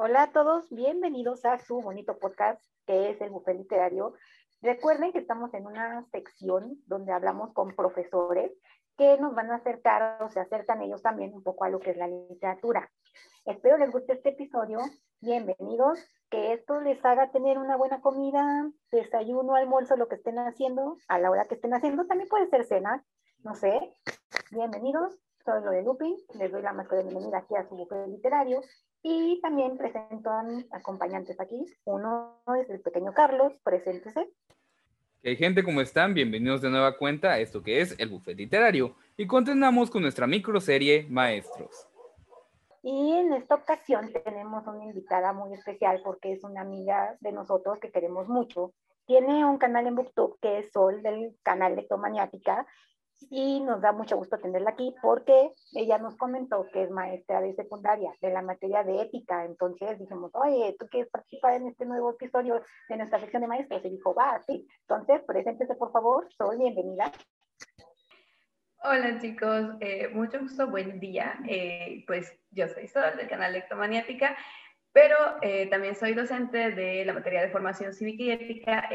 Hola a todos, bienvenidos a su bonito podcast que es el Buffet Literario. Recuerden que estamos en una sección donde hablamos con profesores que nos van a acercar o se acercan ellos también un poco a lo que es la literatura. Espero les guste este episodio. Bienvenidos. Que esto les haga tener una buena comida, desayuno, almuerzo, lo que estén haciendo, a la hora que estén haciendo. También puede ser cena, no sé. Bienvenidos. Soy lo de Lupin. Les doy la más cordial bienvenida aquí a su buffet literario. Y también presento a mis acompañantes aquí. Uno es el pequeño Carlos, preséntese. ¿Qué gente? ¿Cómo están? Bienvenidos de nueva cuenta a esto que es el Buffet Literario. Y continuamos con nuestra microserie Maestros. Y en esta ocasión tenemos una invitada muy especial porque es una amiga de nosotros que queremos mucho. Tiene un canal en Booktube que es Sol del canal Lectomaniática y nos da mucho gusto tenerla aquí porque ella nos comentó que es maestra de secundaria de la materia de ética. Entonces dijimos, oye, ¿tú quieres participar en este nuevo episodio de nuestra sección de maestros? Y dijo, va, sí. Entonces, preséntese por favor, Sol, bienvenida. Hola chicos, eh, mucho gusto, buen día. Eh, pues yo soy Sol del canal Lectomaniática, pero eh, también soy docente de la materia de formación cívica y ética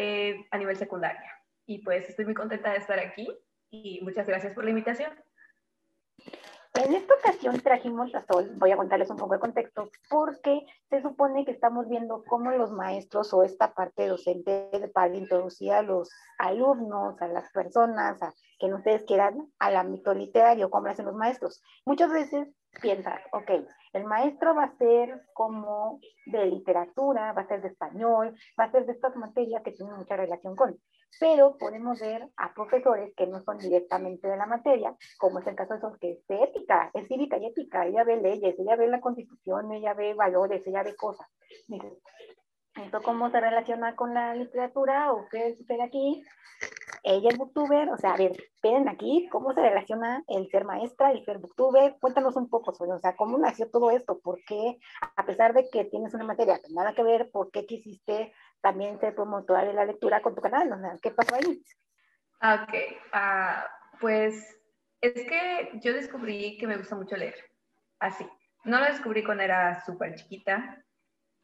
a nivel secundaria. Y pues estoy muy contenta de estar aquí y muchas gracias por la invitación. En esta ocasión trajimos a Sol, voy a contarles un poco de contexto, porque se supone que estamos viendo cómo los maestros o esta parte docente para introducir a los alumnos, a las personas, a que ustedes quieran, al ámbito literario, cómo hacen los maestros. Muchas veces piensan, ok, el maestro va a ser como de literatura, va a ser de español, va a ser de estas materias que tienen mucha relación con pero podemos ver a profesores que no son directamente de la materia, como es el caso de esos que es ética, es cívica y ética, ella ve leyes, ella ve la constitución, ella ve valores, ella ve cosas. ¿esto cómo se relaciona con la literatura o qué sucede aquí? Ella es booktuber, o sea, a ver, ven aquí, ¿cómo se relaciona el ser maestra, el ser booktuber? Cuéntanos un poco sobre, o sea, ¿cómo nació todo esto? ¿Por qué, a pesar de que tienes una materia que nada que ver, por qué quisiste también ser promotora de la lectura con tu canal? O sea, ¿qué pasó ahí? Ok, uh, pues es que yo descubrí que me gusta mucho leer, así. No lo descubrí cuando era súper chiquita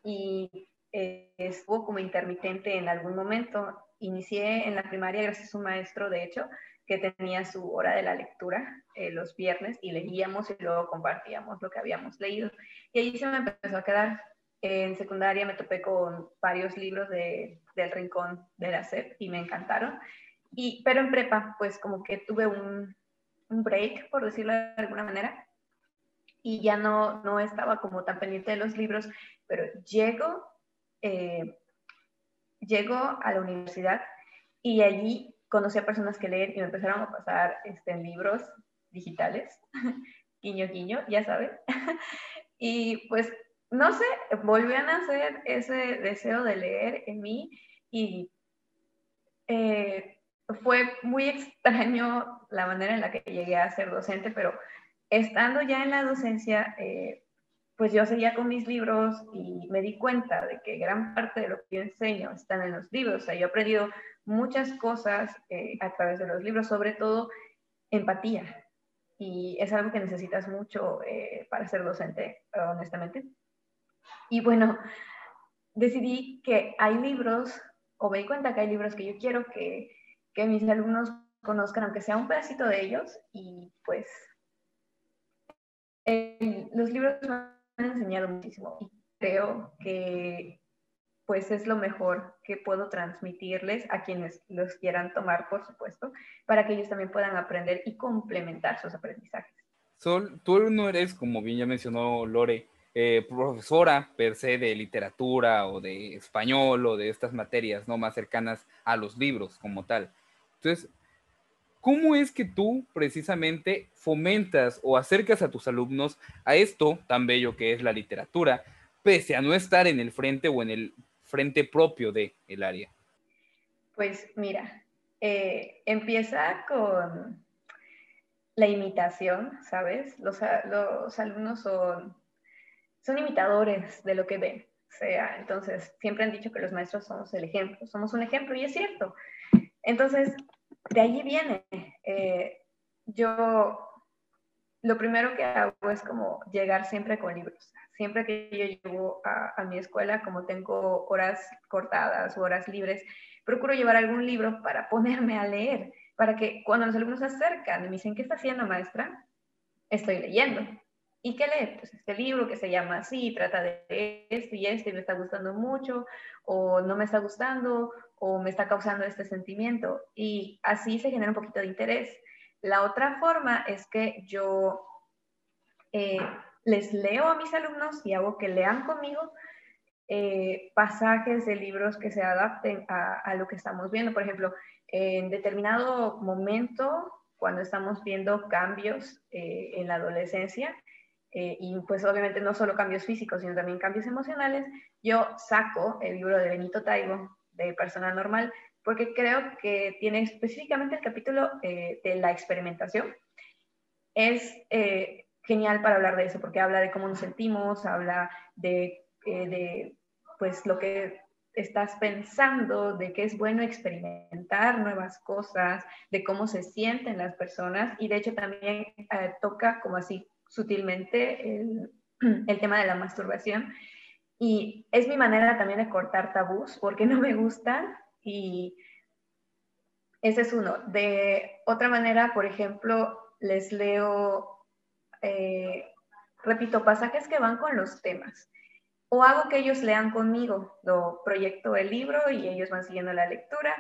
y eh, estuvo como intermitente en algún momento. Inicié en la primaria gracias a un maestro, de hecho, que tenía su hora de la lectura eh, los viernes y leíamos y luego compartíamos lo que habíamos leído. Y ahí se me empezó a quedar. En secundaria me topé con varios libros de, del Rincón de la SEP y me encantaron. Y, pero en prepa, pues como que tuve un, un break, por decirlo de alguna manera, y ya no, no estaba como tan pendiente de los libros, pero llego eh, llego a la universidad y allí conocí a personas que leen y me empezaron a pasar este, libros digitales, guiño, guiño, ya saben. y pues, no sé, volvió a nacer ese deseo de leer en mí y eh, fue muy extraño la manera en la que llegué a ser docente, pero estando ya en la docencia, eh, pues yo seguía con mis libros y me di cuenta de que gran parte de lo que yo enseño están en los libros. O sea, yo he aprendido muchas cosas eh, a través de los libros, sobre todo empatía. Y es algo que necesitas mucho para ser docente, honestamente. Y bueno, decidí que hay libros, o me di cuenta que hay libros que yo quiero que, que mis alumnos conozcan, aunque sea un pedacito de ellos, y pues los libros han enseñado muchísimo y creo que pues es lo mejor que puedo transmitirles a quienes los quieran tomar, por supuesto, para que ellos también puedan aprender y complementar sus aprendizajes. Sol, tú no eres, como bien ya mencionó Lore, eh, profesora per se de literatura o de español o de estas materias no más cercanas a los libros como tal. Entonces, ¿Cómo es que tú precisamente fomentas o acercas a tus alumnos a esto tan bello que es la literatura, pese a no estar en el frente o en el frente propio del el área? Pues mira, eh, empieza con la imitación, ¿sabes? Los, los alumnos son, son imitadores de lo que ven. Sea, entonces siempre han dicho que los maestros somos el ejemplo, somos un ejemplo y es cierto. Entonces, de allí viene. Eh, yo lo primero que hago es como llegar siempre con libros. Siempre que yo llego a, a mi escuela, como tengo horas cortadas o horas libres, procuro llevar algún libro para ponerme a leer, para que cuando los alumnos se acercan y me dicen, ¿qué está haciendo maestra? Estoy leyendo. ¿Y qué lee? Pues este libro que se llama así, trata de esto y esto y me está gustando mucho, o no me está gustando, o me está causando este sentimiento. Y así se genera un poquito de interés. La otra forma es que yo eh, les leo a mis alumnos y hago que lean conmigo eh, pasajes de libros que se adapten a, lo que estamos viendo. Por ejemplo, en determinado momento, cuando estamos viendo cambios eh, en la adolescencia, eh, y pues obviamente no solo cambios físicos, sino también cambios emocionales, yo saco el libro de Benito Taibo, de Persona Normal, porque creo que tiene específicamente el capítulo eh, de la experimentación. Es eh, genial para hablar de eso, porque habla de cómo nos sentimos, habla de, de pues lo que estás pensando, de que es bueno experimentar nuevas cosas, de cómo se sienten las personas, y de hecho también toca como así sutilmente el, tema de la masturbación. Y es mi manera también de cortar tabús porque no me gustan y ese es uno. De otra manera, por ejemplo, les leo, eh, repito, pasajes que van con los temas. O hago que ellos lean conmigo, lo proyecto el libro y ellos van siguiendo la lectura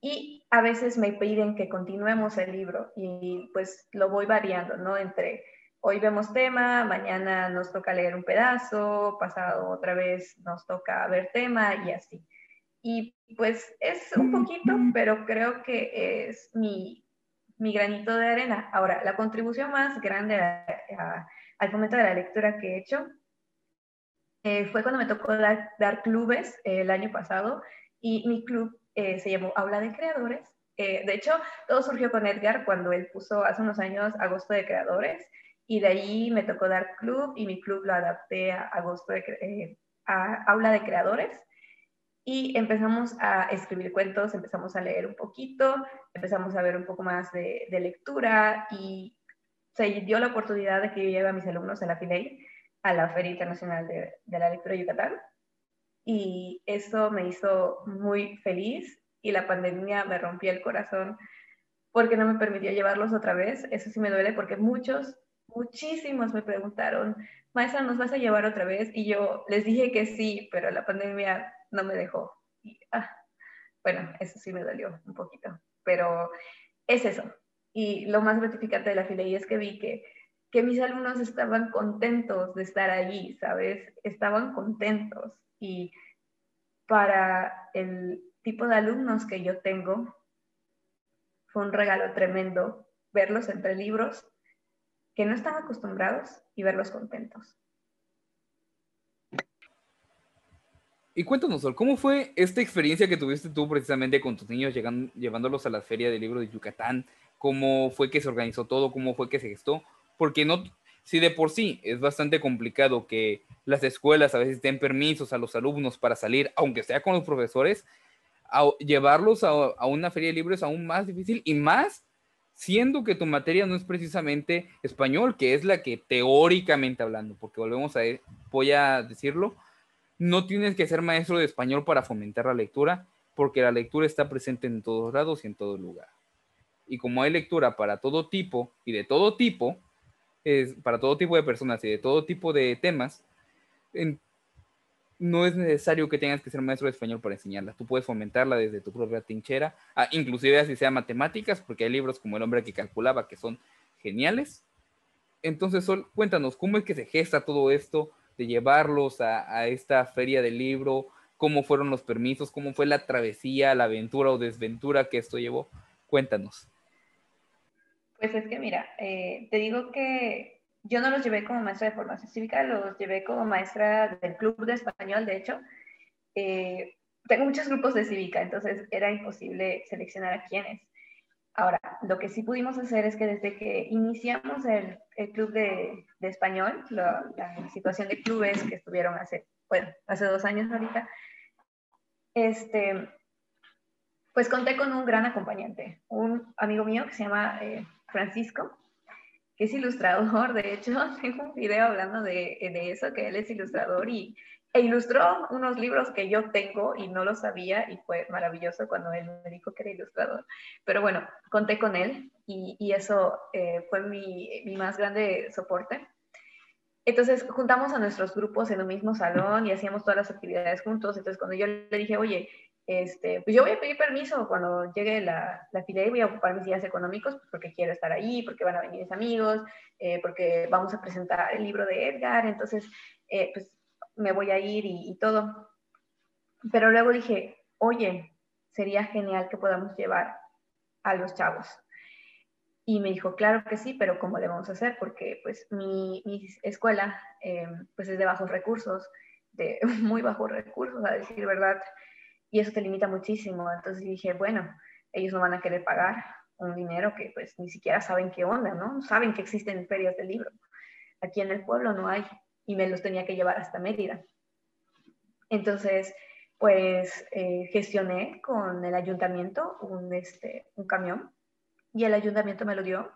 y a veces me piden que continuemos el libro y pues lo voy variando, ¿no? Entre hoy vemos tema, mañana nos toca leer un pedazo, pasado otra vez nos toca ver tema y así. Y pues es un poquito, pero creo que es mi, mi granito de arena. Ahora, la contribución más grande al momento de la lectura que he hecho eh, fue cuando me tocó dar, dar clubes el año pasado y mi club eh, se llamó Aula de Creadores. Eh, de hecho, todo surgió con Edgar cuando él puso hace unos años Agosto de Creadores y de ahí me tocó dar club y mi club lo adapté a, agosto de, eh, a aula de creadores y empezamos a escribir cuentos, empezamos a leer un poquito, empezamos a ver un poco más de, lectura y se dio la oportunidad de que yo lleve a mis alumnos a la FILEI, a la Feria Internacional de, de la Lectura de Yucatán y eso me hizo muy feliz y la pandemia me rompió el corazón porque no me permitió llevarlos otra vez. Eso sí me duele porque muchos muchísimos me preguntaron, maestra, ¿nos vas a llevar otra vez? Y yo les dije que sí, pero la pandemia no me dejó. Ah, bueno, eso sí me dolió un poquito, pero es eso. Y lo más gratificante de la FILEI es que vi que, que mis alumnos estaban contentos de estar allí, ¿sabes? Estaban contentos. Y para el tipo de alumnos que yo tengo, fue un regalo tremendo verlos entre libros que no están acostumbrados y verlos contentos. Y cuéntanos, ¿cómo fue esta experiencia que tuviste tú precisamente con tus niños, llegando, llevándolos a la Feria del Libro de Yucatán? ¿Cómo fue que se organizó todo? ¿Cómo fue que se gestó? Porque no, si de por sí es bastante complicado que las escuelas a veces den permisos a los alumnos para salir, aunque sea con los profesores, llevarlos a, a una feria de libros es aún más difícil y más siendo que tu materia no es precisamente español, que es la que teóricamente hablando, porque volvemos a, voy a decirlo, no tienes que ser maestro de español para fomentar la lectura, porque la lectura está presente en todos lados y en todo lugar. Y como hay lectura para todo tipo y de todo tipo, es para todo tipo de personas y de todo tipo de temas, en, no es necesario que tengas que ser maestro de español para enseñarla. Tú puedes fomentarla desde tu propia tinchera, ah, inclusive así sea matemáticas, porque hay libros como El hombre que calculaba que son geniales. Entonces, Sol, cuéntanos, ¿cómo es que se gesta todo esto de llevarlos a, esta feria del libro? ¿Cómo fueron los permisos? ¿Cómo fue la travesía, la aventura o desventura que esto llevó? Cuéntanos. Pues es que mira, eh, te digo que yo no los llevé como maestra de formación cívica, los llevé como maestra del club de español, de hecho. Eh, tengo muchos grupos de cívica, entonces era imposible seleccionar a quiénes. Ahora, lo que sí pudimos hacer es que desde que iniciamos el, club de, español, la, situación de clubes que estuvieron hace, bueno, hace dos años ahorita, este, pues conté con un gran acompañante, un amigo mío que se llama eh, Francisco, es ilustrador. De hecho, tengo un video hablando de, de eso, que él es ilustrador y, e ilustró unos libros que yo tengo y no lo sabía y fue maravilloso cuando él me dijo que era ilustrador. Pero bueno, conté con él y, y eso eh, fue mi, mi, más grande soporte. Entonces juntamos a nuestros grupos en un mismo salón y hacíamos todas las actividades juntos. Entonces cuando yo le dije, oye, este, pues yo voy a pedir permiso cuando llegue la, la fila y voy a ocupar mis días económicos pues porque quiero estar ahí, porque van a venir mis amigos, eh, porque vamos a presentar el libro de Edgar. Entonces, eh, pues me voy a ir y, todo. Pero luego dije, oye, sería genial que podamos llevar a los chavos. Y me dijo, claro que sí, pero ¿cómo le vamos a hacer? Porque pues mi, escuela eh, pues es de bajos recursos, de muy bajos recursos, a decir verdad, y eso te limita muchísimo. Entonces dije, bueno, ellos no van a querer pagar un dinero que pues ni siquiera saben qué onda, ¿no? Saben que existen ferias de libro. Aquí en el pueblo no hay y me los tenía que llevar hasta Mérida. Entonces, pues eh, gestioné con el ayuntamiento un, este, un camión y el ayuntamiento me lo dio.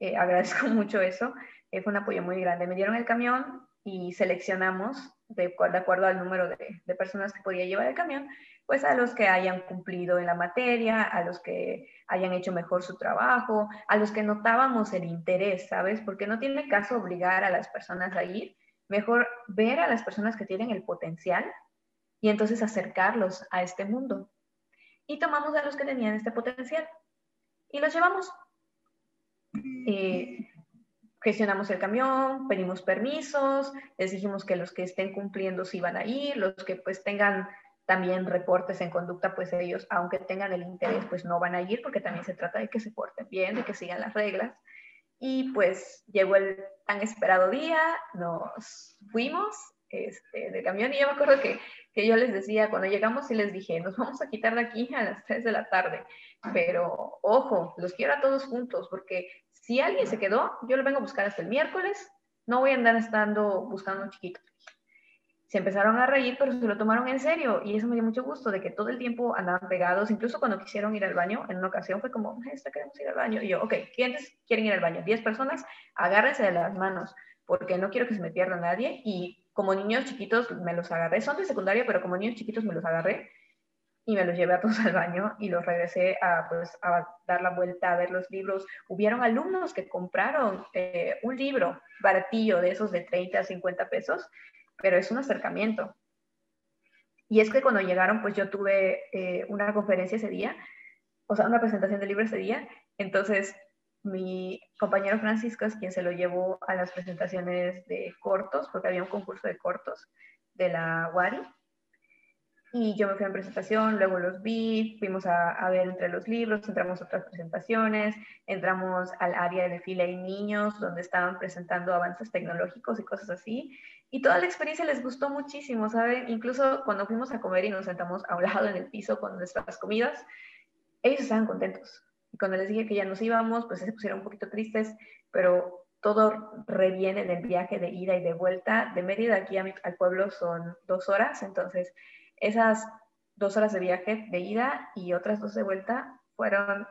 Eh, agradezco mucho eso. Eh, fue un apoyo muy grande. Me dieron el camión y seleccionamos, de, de acuerdo al número de, de, personas que podía llevar el camión, pues a los que hayan cumplido en la materia, a los que hayan hecho mejor su trabajo, a los que notábamos el interés, ¿sabes? Porque no tiene caso obligar a las personas a ir, mejor ver a las personas que tienen el potencial y entonces acercarlos a este mundo. Y tomamos a los que tenían este potencial y los llevamos. Eh, gestionamos el camión, pedimos permisos, les dijimos que los que estén cumpliendo sí iban a ir, los que pues tengan también reportes en conducta, pues ellos, aunque tengan el interés, pues no van a ir porque también se trata de que se porten bien, de que sigan las reglas. Y pues llegó el tan esperado día, nos fuimos este, de camión y yo me acuerdo que, que yo les decía, cuando llegamos y les dije, nos vamos a quitar de aquí a las 3 de la tarde, pero ojo, los quiero a todos juntos porque si alguien se quedó, yo lo vengo a buscar hasta el miércoles, no voy a andar estando buscando un chiquito se empezaron a reír, pero se lo tomaron en serio y eso me dio mucho gusto de que todo el tiempo andaban pegados, incluso cuando quisieron ir al baño, en una ocasión fue como, esta queremos ir al baño, y yo, ok, ¿quiénes quieren ir al baño? 10 personas, agárrense de las manos, porque no quiero que se me pierda nadie y como niños chiquitos me los agarré, son de secundaria, pero como niños chiquitos me los agarré y me los llevé a todos al baño y los regresé a, pues, a dar la vuelta a ver los libros. Hubieron alumnos que compraron eh, un libro baratillo de esos de 30 a 50 pesos pero es un acercamiento. Y es que cuando llegaron, pues yo tuve eh, una conferencia ese día, o sea, una presentación de libros ese día, entonces mi compañero Francisco es quien se lo llevó a las presentaciones de cortos, porque había un concurso de cortos de la WARI, y yo me fui a presentación, luego los vi, fuimos a, ver entre los libros, entramos a otras presentaciones, entramos al área de fila y niños, donde estaban presentando avances tecnológicos y cosas así. Y toda la experiencia les gustó muchísimo, ¿saben? Incluso cuando fuimos a comer y nos sentamos a un lado en el piso con nuestras comidas, ellos estaban contentos. Y cuando les dije que ya nos íbamos, pues se pusieron un poquito tristes, pero todo reviene en el viaje de ida y de vuelta. De Mérida aquí a al pueblo son dos horas, entonces esas dos horas de viaje de ida y otras dos de vuelta fueron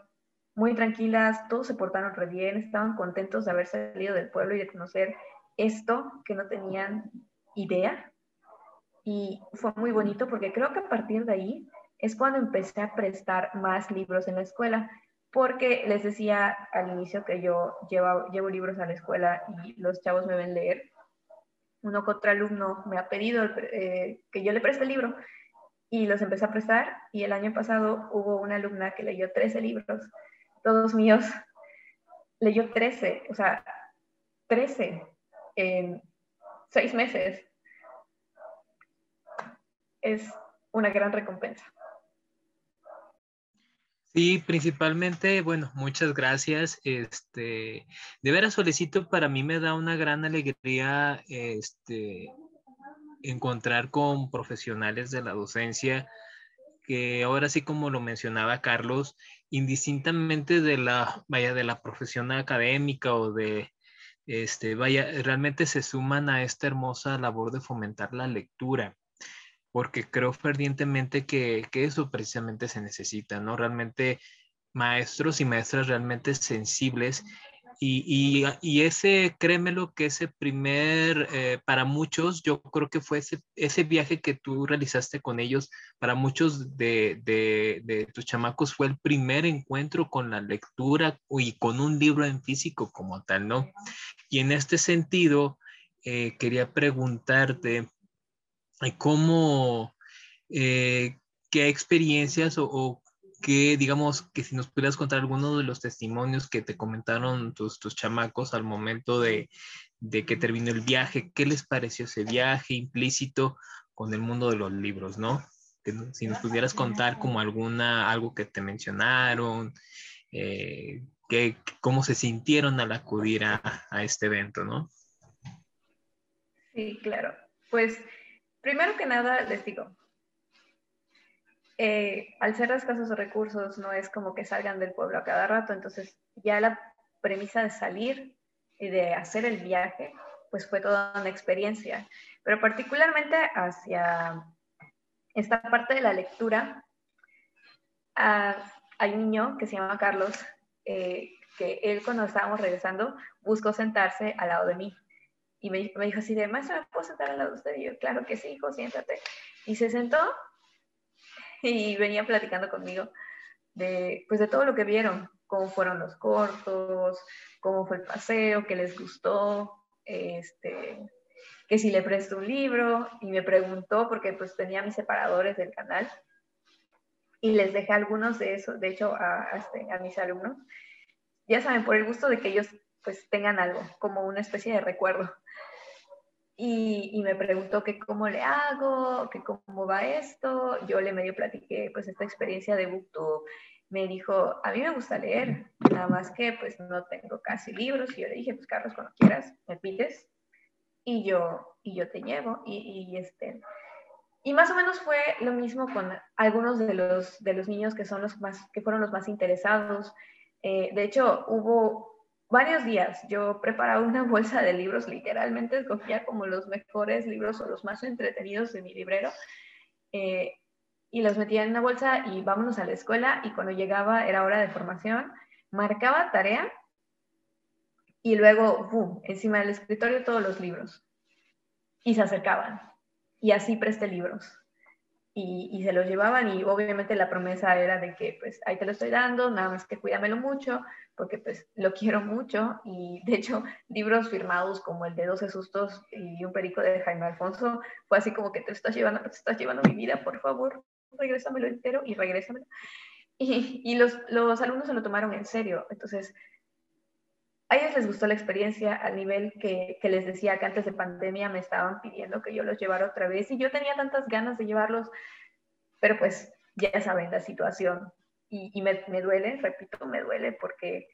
muy tranquilas, todos se portaron re bien, estaban contentos de haber salido del pueblo y de conocer esto que no tenían idea. Y fue muy bonito porque creo que a partir de ahí es cuando empecé a prestar más libros en la escuela, porque les decía al inicio que yo llevo, llevo libros a la escuela y los chavos me ven leer. Uno que otro alumno me ha pedido eh, que yo le preste el libro y los empecé a prestar y el año pasado hubo una alumna que leyó 13 libros, todos míos, leyó 13, o sea, 13 en seis meses. Es una gran recompensa. Sí, principalmente, bueno, muchas gracias. Este, de veras solicito, para mí me da una gran alegría este, encontrar con profesionales de la docencia que ahora sí como lo mencionaba Carlos, indistintamente de la, vaya, de la profesión académica o de, este, vaya, realmente se suman a esta hermosa labor de fomentar la lectura, porque creo fervientemente que, que eso precisamente se necesita, ¿no? Realmente maestros y maestras realmente sensibles Y, y, ese, créemelo, que ese primer, eh, para muchos, yo creo que fue ese, ese, viaje que tú realizaste con ellos, para muchos de, de, de, tus chamacos fue el primer encuentro con la lectura y con un libro en físico como tal, ¿no? Y en este sentido, eh, quería preguntarte eh, cómo, qué experiencias o, o que digamos que si nos pudieras contar algunos de los testimonios que te comentaron tus, tus chamacos al momento de, de, que terminó el viaje, ¿qué les pareció ese viaje implícito con el mundo de los libros, no? Si nos pudieras contar como alguna, algo que te mencionaron, eh, que, cómo se sintieron al acudir a, a este evento, ¿no? Sí, claro. Pues primero que nada les digo, eh, al ser escasos recursos, no es como que salgan del pueblo a cada rato, entonces ya la premisa de salir y de hacer el viaje, pues fue toda una experiencia. Pero particularmente hacia esta parte de la lectura, ah, hay un niño que se llama Carlos, eh, que él cuando estábamos regresando buscó sentarse al lado de mí. Y me, dijo así de, ¿me puedo sentar al lado de usted? Y yo, claro que sí, hijo, siéntate. Y se sentó y venía platicando conmigo de, pues de todo lo que vieron, cómo fueron los cortos, cómo fue el paseo, qué les gustó, este, que si le presto un libro y me preguntó porque pues tenía mis separadores del canal y les dejé algunos de esos, de hecho a, a, este, a mis alumnos, ya saben, por el gusto de que ellos pues tengan algo, como una especie de recuerdo y, me preguntó que cómo le hago, que cómo va esto. Yo le medio platiqué pues esta experiencia de Booktube. Me dijo, a mí me gusta leer, nada más que pues no tengo casi libros. Y yo le dije, pues Carlos, cuando quieras, me pides y yo, y yo te llevo. Y, y, este, y más o menos fue lo mismo con algunos de los, de los niños que, son los más, que fueron los más interesados. Eh, de hecho, hubo varios días yo preparaba una bolsa de libros, literalmente escogía como los mejores libros o los más entretenidos de mi librero eh, y los metía en una bolsa y vámonos a la escuela y cuando llegaba era hora de formación, marcaba tarea y luego, ¡boom!, encima del escritorio todos los libros y se acercaban y así presté libros. Y, y, se los llevaban y obviamente la promesa era de que pues ahí te lo estoy dando, nada más que cuídamelo mucho, porque pues lo quiero mucho y de hecho libros firmados como el de 12 sustos y un perico de Jaime Alfonso fue así como que te estás llevando, te estás llevando mi vida, por favor, regrésamelo entero y regrésamelo. Y, y los, los alumnos se lo tomaron en serio, entonces a ellos les gustó la experiencia al nivel que, les decía que antes de pandemia me estaban pidiendo que yo los llevara otra vez y yo tenía tantas ganas de llevarlos, pero pues ya saben la situación y, me, me, duele, repito, me duele porque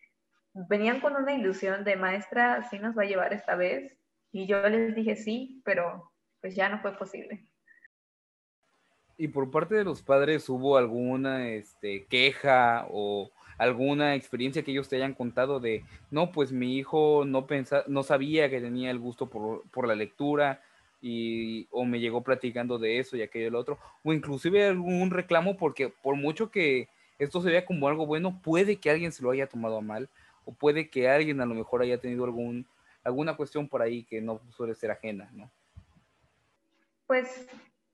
venían con una ilusión de maestra, sí nos va a llevar esta vez. Y yo les dije sí, pero pues ya no fue posible. ¿Y por parte de los padres hubo alguna este, queja o alguna experiencia que ellos te hayan contado de, no, pues mi hijo no, pensa, no sabía que tenía el gusto por, por la lectura y, o me llegó platicando de eso y aquello y lo otro, o inclusive algún reclamo porque por mucho que esto se vea como algo bueno, puede que alguien se lo haya tomado a mal o puede que alguien a lo mejor haya tenido algún, alguna cuestión por ahí que no suele ser ajena, ¿no? Pues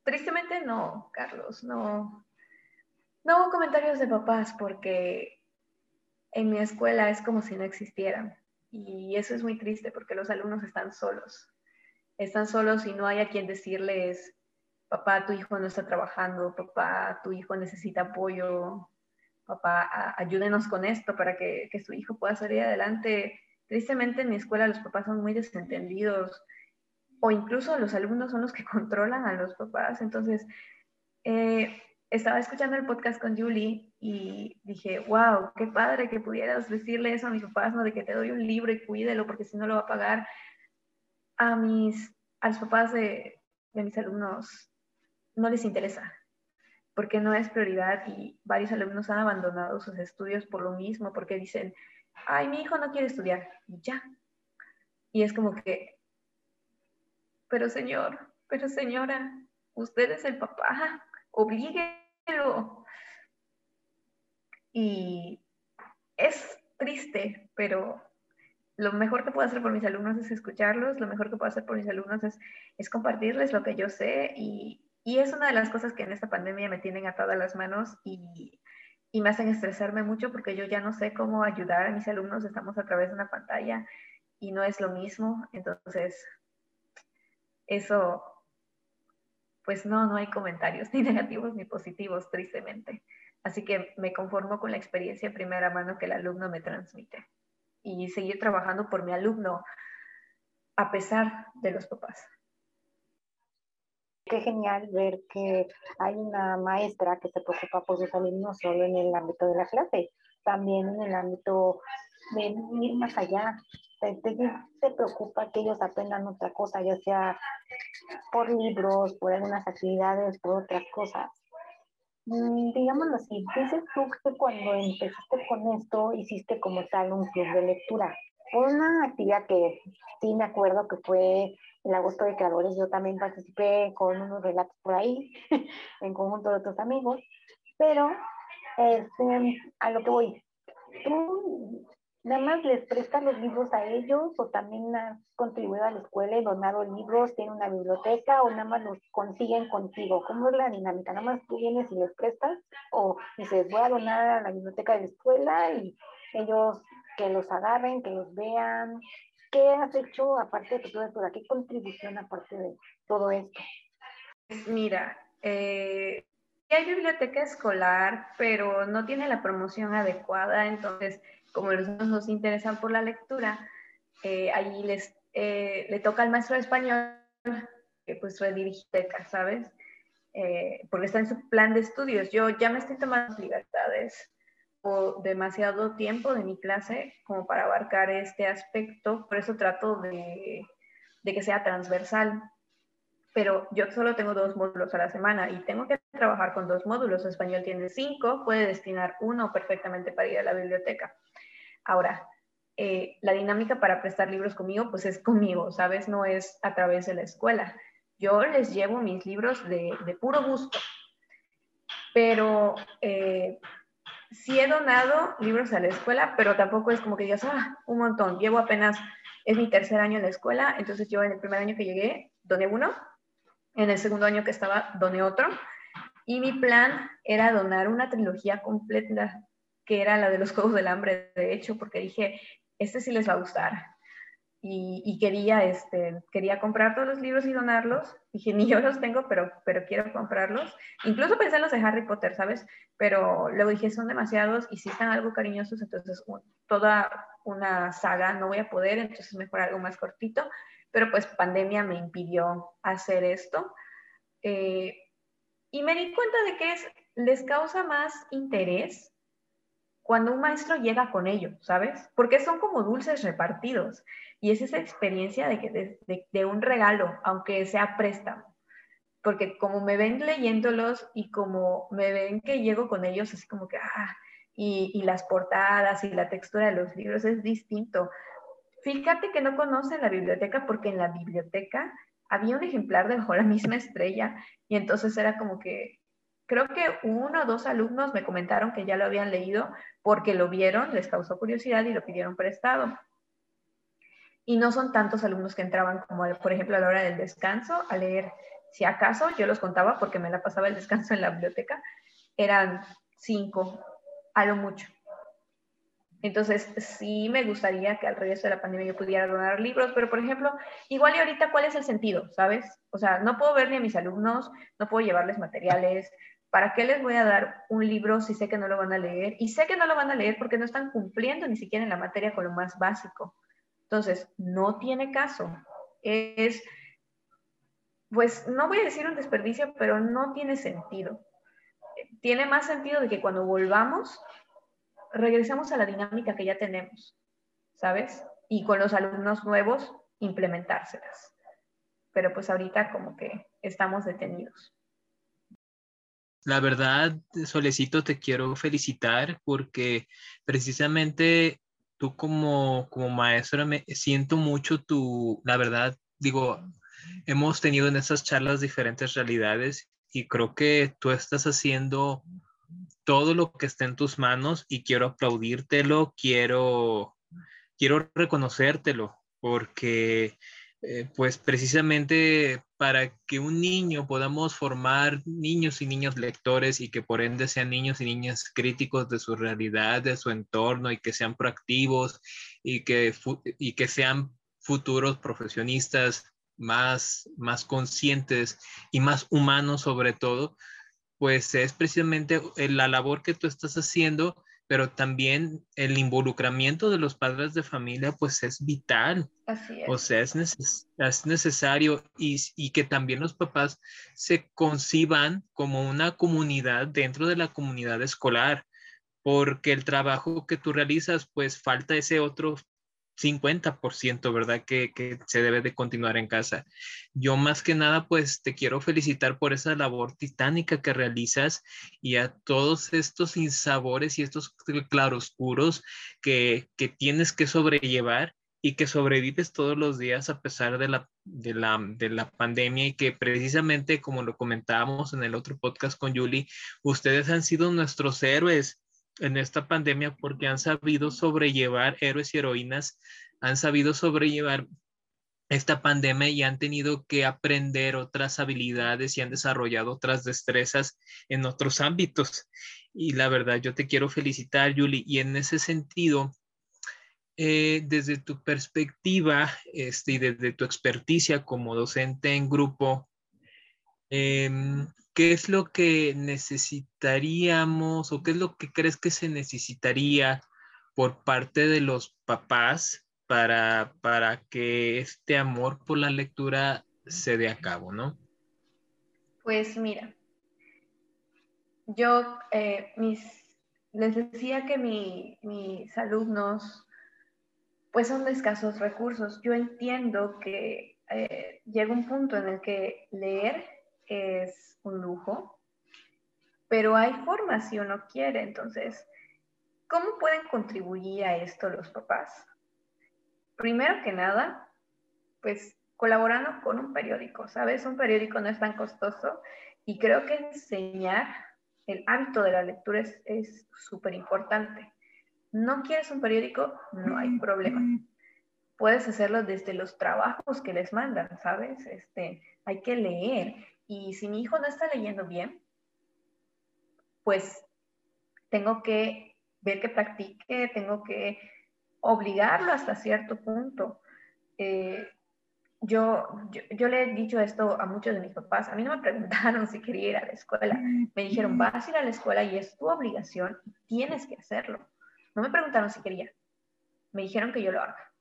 tristemente no, Carlos, no. No hubo comentarios de papás porque en mi escuela es como si no existieran. Y eso es muy triste porque los alumnos están solos. Están solos y no hay a quien decirles, papá, tu hijo no está trabajando, papá, tu hijo necesita apoyo, papá, ayúdenos con esto para que, que, su hijo pueda salir adelante. Tristemente en mi escuela los papás son muy desentendidos o incluso los alumnos son los que controlan a los papás. Entonces, eh, estaba escuchando el podcast con Julie y dije, wow, qué padre que pudieras decirle eso a mis papás, ¿no? De que te doy un libro y cuídelo porque si no lo va a pagar. A mis, a papás de, de mis alumnos no les interesa porque no es prioridad y varios alumnos han abandonado sus estudios por lo mismo, porque dicen, ay, mi hijo no quiere estudiar, y ya. Y es como que, pero señor, pero señora, usted es el papá, oblíguelo. Y es triste, pero lo mejor que puedo hacer por mis alumnos es escucharlos, lo mejor que puedo hacer por mis alumnos es, es compartirles lo que yo sé y, y, es una de las cosas que en esta pandemia me tienen atadas las manos y, y, me hacen estresarme mucho porque yo ya no sé cómo ayudar a mis alumnos, estamos a través de una pantalla y no es lo mismo, entonces eso, pues no, no hay comentarios ni negativos ni positivos, tristemente. Así que me conformo con la experiencia en primera mano que el alumno me transmite y seguir trabajando por mi alumno a pesar de los papás. Qué genial ver que hay una maestra que se preocupa por sus alumnos solo en el ámbito de la clase, también en el ámbito de ir más allá. Se, preocupa que ellos aprendan otra cosa, ya sea por libros, por algunas actividades, por otras cosas. Mm, digámoslo así, dices tú que cuando empezaste con esto hiciste como tal un club de lectura. Por una actividad que sí me acuerdo que fue el agosto de creadores, yo también participé con unos relatos por ahí, en conjunto de otros amigos, pero este, a lo que voy, tú nada más les prestan los libros a ellos o también has contribuido a la escuela y donado libros, tiene una biblioteca o nada más los consiguen contigo. ¿Cómo es la dinámica? ¿Nada más tú vienes y les prestas o dices voy a donar a la biblioteca de la escuela y ellos que los agarren, que los vean? ¿Qué has hecho aparte de tu lectura? ¿Qué contribución aparte de todo esto? Pues mira, eh, hay biblioteca escolar, pero no tiene la promoción adecuada, entonces como los niños nos interesan por la lectura, eh, allí les, eh, le toca al maestro de español que pues redirige ¿sabes? Eh, porque está en su plan de estudios. Yo ya me estoy tomando libertades o demasiado tiempo de mi clase como para abarcar este aspecto, por eso trato de, de que sea transversal. Pero yo solo tengo dos módulos a la semana y tengo que trabajar con dos módulos. Español tiene cinco, puede destinar uno perfectamente para ir a la biblioteca. Ahora, eh, la dinámica para prestar libros conmigo, pues es conmigo, ¿sabes? No es a través de la escuela. Yo les llevo mis libros de, puro gusto, pero eh, sí he donado libros a la escuela, pero tampoco es como que digas, ah, un montón. Llevo apenas, es mi tercer año en la escuela, entonces yo en el primer año que llegué doné uno, en el segundo año que estaba doné otro, y mi plan era donar una trilogía completa que era la de los Juegos del Hambre, de hecho, porque dije, este sí les va a gustar. Y, quería, este, quería comprar todos los libros y donarlos. Dije, ni yo los tengo, pero, pero quiero comprarlos. Incluso pensé en los de Harry Potter, ¿sabes? Pero luego dije, son demasiados y si están algo cariñosos, entonces toda una saga no voy a poder, entonces mejor algo más cortito. Pero pues pandemia me impidió hacer esto. Eh, y me di cuenta de que es, les causa más interés cuando un maestro llega con ello, ¿sabes? Porque son como dulces repartidos y es esa experiencia de, que, de, un regalo, aunque sea préstamo. Porque como me ven leyéndolos y como me ven que llego con ellos, así como que, ah, y las portadas y la textura de los libros es distinto. Fíjate que no conocen la biblioteca porque en la biblioteca había un ejemplar de la misma estrella y entonces era como que creo que uno o dos alumnos me comentaron que ya lo habían leído porque lo vieron, les causó curiosidad y lo pidieron prestado. Y no son tantos alumnos que entraban como, por ejemplo, a la hora del descanso a leer. Si acaso, yo los contaba porque me la pasaba el descanso en la biblioteca, eran cinco, a lo mucho. Entonces, sí me gustaría que al regreso de la pandemia yo pudiera donar libros, pero por ejemplo, igual y ahorita, ¿cuál es el sentido? ¿Sabes? O sea, no puedo ver ni a mis alumnos, no puedo llevarles materiales, ¿Para qué les voy a dar un libro si sé que no lo van a leer? Y sé que no lo van a leer porque no están cumpliendo ni siquiera en la materia con lo más básico. Entonces, no tiene caso. Es, pues no voy a decir un desperdicio, pero no tiene sentido. Tiene más sentido de que cuando volvamos, regresemos a la dinámica que ya tenemos, ¿sabes? Y con los alumnos nuevos, implementárselas. Pero pues ahorita como que estamos detenidos. La verdad, Solecito, te quiero felicitar porque precisamente tú como, como maestra me siento mucho tu, la verdad, digo, hemos tenido en esas charlas diferentes realidades y creo que tú estás haciendo todo lo que está en tus manos y quiero aplaudírtelo, quiero quiero reconocértelo porque eh, pues precisamente para que un niño podamos formar niños y niñas lectores y que por ende sean niños y niñas críticos de su realidad, de su entorno y que sean proactivos y que, y que sean futuros profesionistas más, más conscientes y más humanos sobre todo, pues es precisamente la labor que tú estás haciendo pero también el involucramiento de los padres de familia pues es vital. Así es. O sea, es, es necesario y, y, que también los papás se conciban como una comunidad dentro de la comunidad escolar, porque el trabajo que tú realizas pues falta ese otro 50%, ¿verdad? Que, que, se debe de continuar en casa. Yo más que nada, pues te quiero felicitar por esa labor titánica que realizas y a todos estos insabores y estos claroscuros que, que tienes que sobrellevar y que sobrevives todos los días a pesar de la, de, la, de la pandemia y que precisamente, como lo comentábamos en el otro podcast con Julie, ustedes han sido nuestros héroes en esta pandemia porque han sabido sobrellevar héroes y heroínas, han sabido sobrellevar esta pandemia y han tenido que aprender otras habilidades y han desarrollado otras destrezas en otros ámbitos. Y la verdad, yo te quiero felicitar, Julie, y en ese sentido, eh, desde tu perspectiva este, y desde tu experticia como docente en grupo, em, ¿qué es lo que necesitaríamos o qué es lo que crees que se necesitaría por parte de los papás para, para que este amor por la lectura se dé a cabo, ¿no? Pues mira, yo eh, mis, les decía que mis alumnos pues son de escasos recursos. Yo entiendo que eh, llega un punto en el que leer es un lujo, pero hay formas si uno quiere. Entonces, ¿cómo pueden contribuir a esto los papás? Primero que nada, pues colaborando con un periódico, ¿sabes? Un periódico no es tan costoso y creo que enseñar el hábito de la lectura es súper importante. ¿No quieres un periódico? No hay problema. Puedes hacerlo desde los trabajos que les mandan, ¿sabes? Este, hay que leer. Y si mi hijo no está leyendo bien, pues tengo que ver que practique, tengo que obligarlo hasta cierto punto. Eh, yo, yo, le he dicho esto a muchos de mis papás. A mí no me preguntaron si quería ir a la escuela. Me dijeron, vas a ir a la escuela y es tu obligación y tienes que hacerlo. No me preguntaron si quería. Me dijeron que yo lo haga.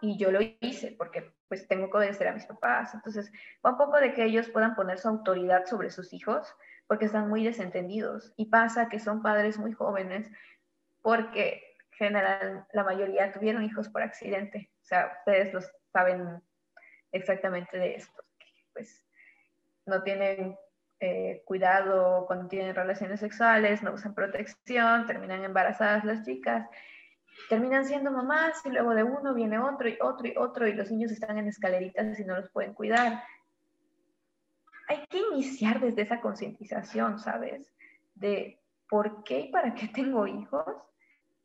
Y yo lo hice porque pues tengo que obedecer a mis papás. Entonces, va un poco de que ellos puedan poner su autoridad sobre sus hijos porque están muy desentendidos. Y pasa que son padres muy jóvenes porque general la mayoría tuvieron hijos por accidente. O sea, ustedes lo saben exactamente de esto. Pues no tienen eh, cuidado cuando tienen relaciones sexuales, no usan protección, terminan embarazadas las chicas terminan siendo mamás y luego de uno viene otro y otro y otro y los niños están en escaleritas y no los pueden cuidar. Hay que iniciar desde esa concientización, ¿sabes? De por qué y para qué tengo hijos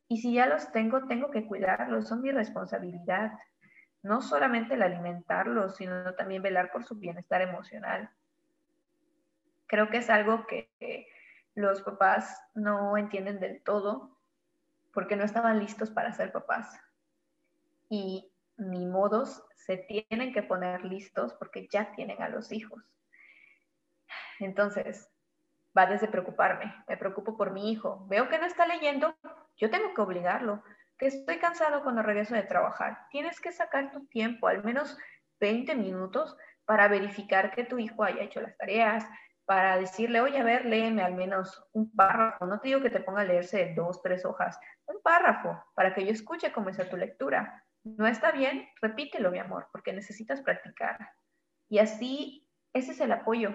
y si ya los tengo, tengo que cuidarlos, son mi responsabilidad. No solamente el alimentarlos, sino también velar por su bienestar emocional. Creo que es algo que los papás no entienden del todo porque no estaban listos para ser papás. Y ni modos se tienen que poner listos porque ya tienen a los hijos. Entonces, va desde preocuparme, me preocupo por mi hijo, veo que no está leyendo, yo tengo que obligarlo, que estoy cansado cuando regreso de trabajar. Tienes que sacar tu tiempo, al menos 20 minutos, para verificar que tu hijo haya hecho las tareas, para decirle, oye, a ver, léeme al menos un párrafo. No te digo que te ponga a leerse dos, tres hojas, un párrafo para que yo escuche cómo es tu lectura. No está bien, repítelo, mi amor, porque necesitas practicar. Y así, ese es el apoyo.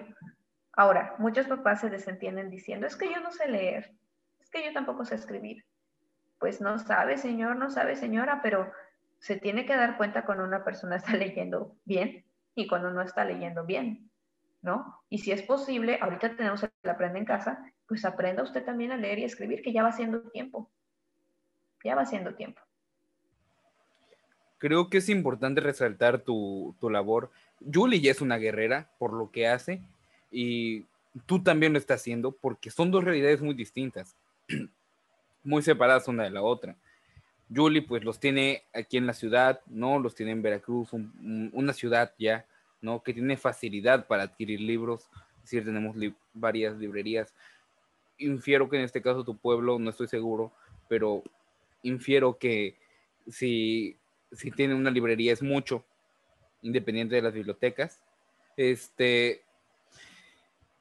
Ahora, muchos papás se desentienden diciendo, es que yo no sé leer, es que yo tampoco sé escribir. Pues no sabe, señor, no sabe, señora, pero se tiene que dar cuenta cuando una persona está leyendo bien y cuando no está leyendo bien. ¿No? Y si es posible, ahorita tenemos el Aprende en Casa, pues aprenda usted también a leer y escribir, que ya va siendo tiempo. Ya va siendo tiempo. creo que es importante resaltar tu, tu labor. Julie ya es una guerrera por lo que hace y tú también lo estás haciendo porque son dos realidades muy distintas, muy separadas una de la otra. Julie pues los tiene aquí en la ciudad, ¿no? Los tiene en Veracruz, una ciudad ya, ¿no? Que tiene facilidad para adquirir libros, es decir, tenemos varias librerías. Infiero que en este caso tu pueblo, no estoy seguro, pero infiero que si, si tiene una librería es mucho, independiente de las bibliotecas. Este,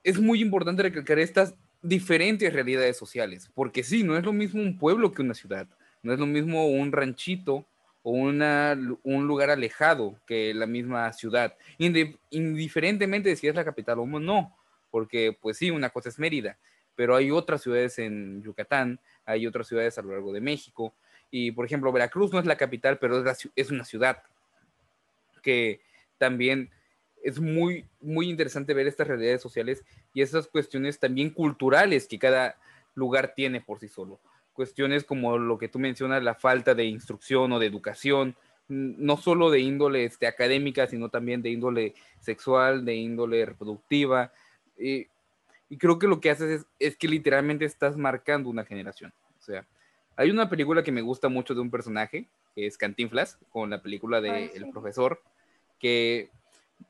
es muy importante recalcar estas diferentes realidades sociales, porque sí, no es lo mismo un pueblo que una ciudad, no es lo mismo un ranchito o un lugar alejado que la misma ciudad, indiferentemente de si es la capital o no, porque pues sí, una cosa es Mérida, pero hay otras ciudades en Yucatán, hay otras ciudades a lo largo de México, y por ejemplo, Veracruz no es la capital, pero es, es una ciudad que también es muy, muy interesante ver estas realidades sociales y esas cuestiones también culturales que cada lugar tiene por sí solo. Cuestiones como lo que tú mencionas, la falta de instrucción o de educación, no solo de índole este, académica, sino también de índole sexual, de índole reproductiva. Y, y creo que lo que haces es, es, que literalmente estás marcando una generación. O sea, hay una película que me gusta mucho de un personaje, que es Cantinflas, con la película de Ay, sí. El Profesor, que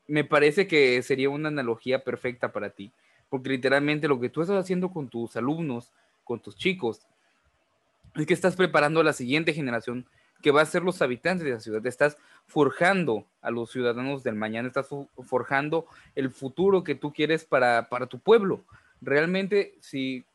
me parece que sería una analogía perfecta para ti, porque literalmente lo que tú estás haciendo con tus alumnos, con tus chicos, es que estás preparando a la siguiente generación que va a ser los habitantes de la ciudad. Estás forjando a los ciudadanos del mañana, estás forjando el futuro que tú quieres para, para tu pueblo. Realmente, si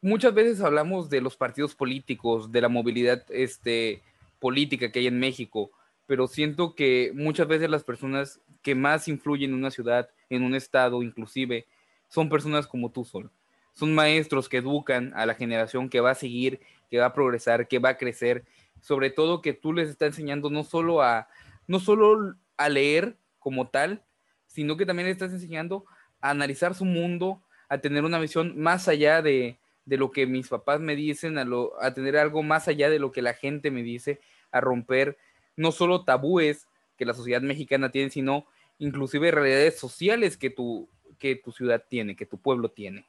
muchas veces hablamos de los partidos políticos, de la movilidad este, política que hay en México, pero siento que muchas veces las personas que más influyen en una ciudad, en un estado inclusive, son personas como tú, Sol. Son maestros que educan a la generación que va a seguir, que va a progresar, que va a crecer, sobre todo que tú les estás enseñando no solo a, no solo a leer como tal, sino que también les estás enseñando a analizar su mundo, a tener una visión más allá de, de lo que mis papás me dicen, a, lo, a tener algo más allá de lo que la gente me dice, a romper no solo tabúes que la sociedad mexicana tiene, sino inclusive realidades sociales que tu, que tu ciudad tiene, que tu pueblo tiene.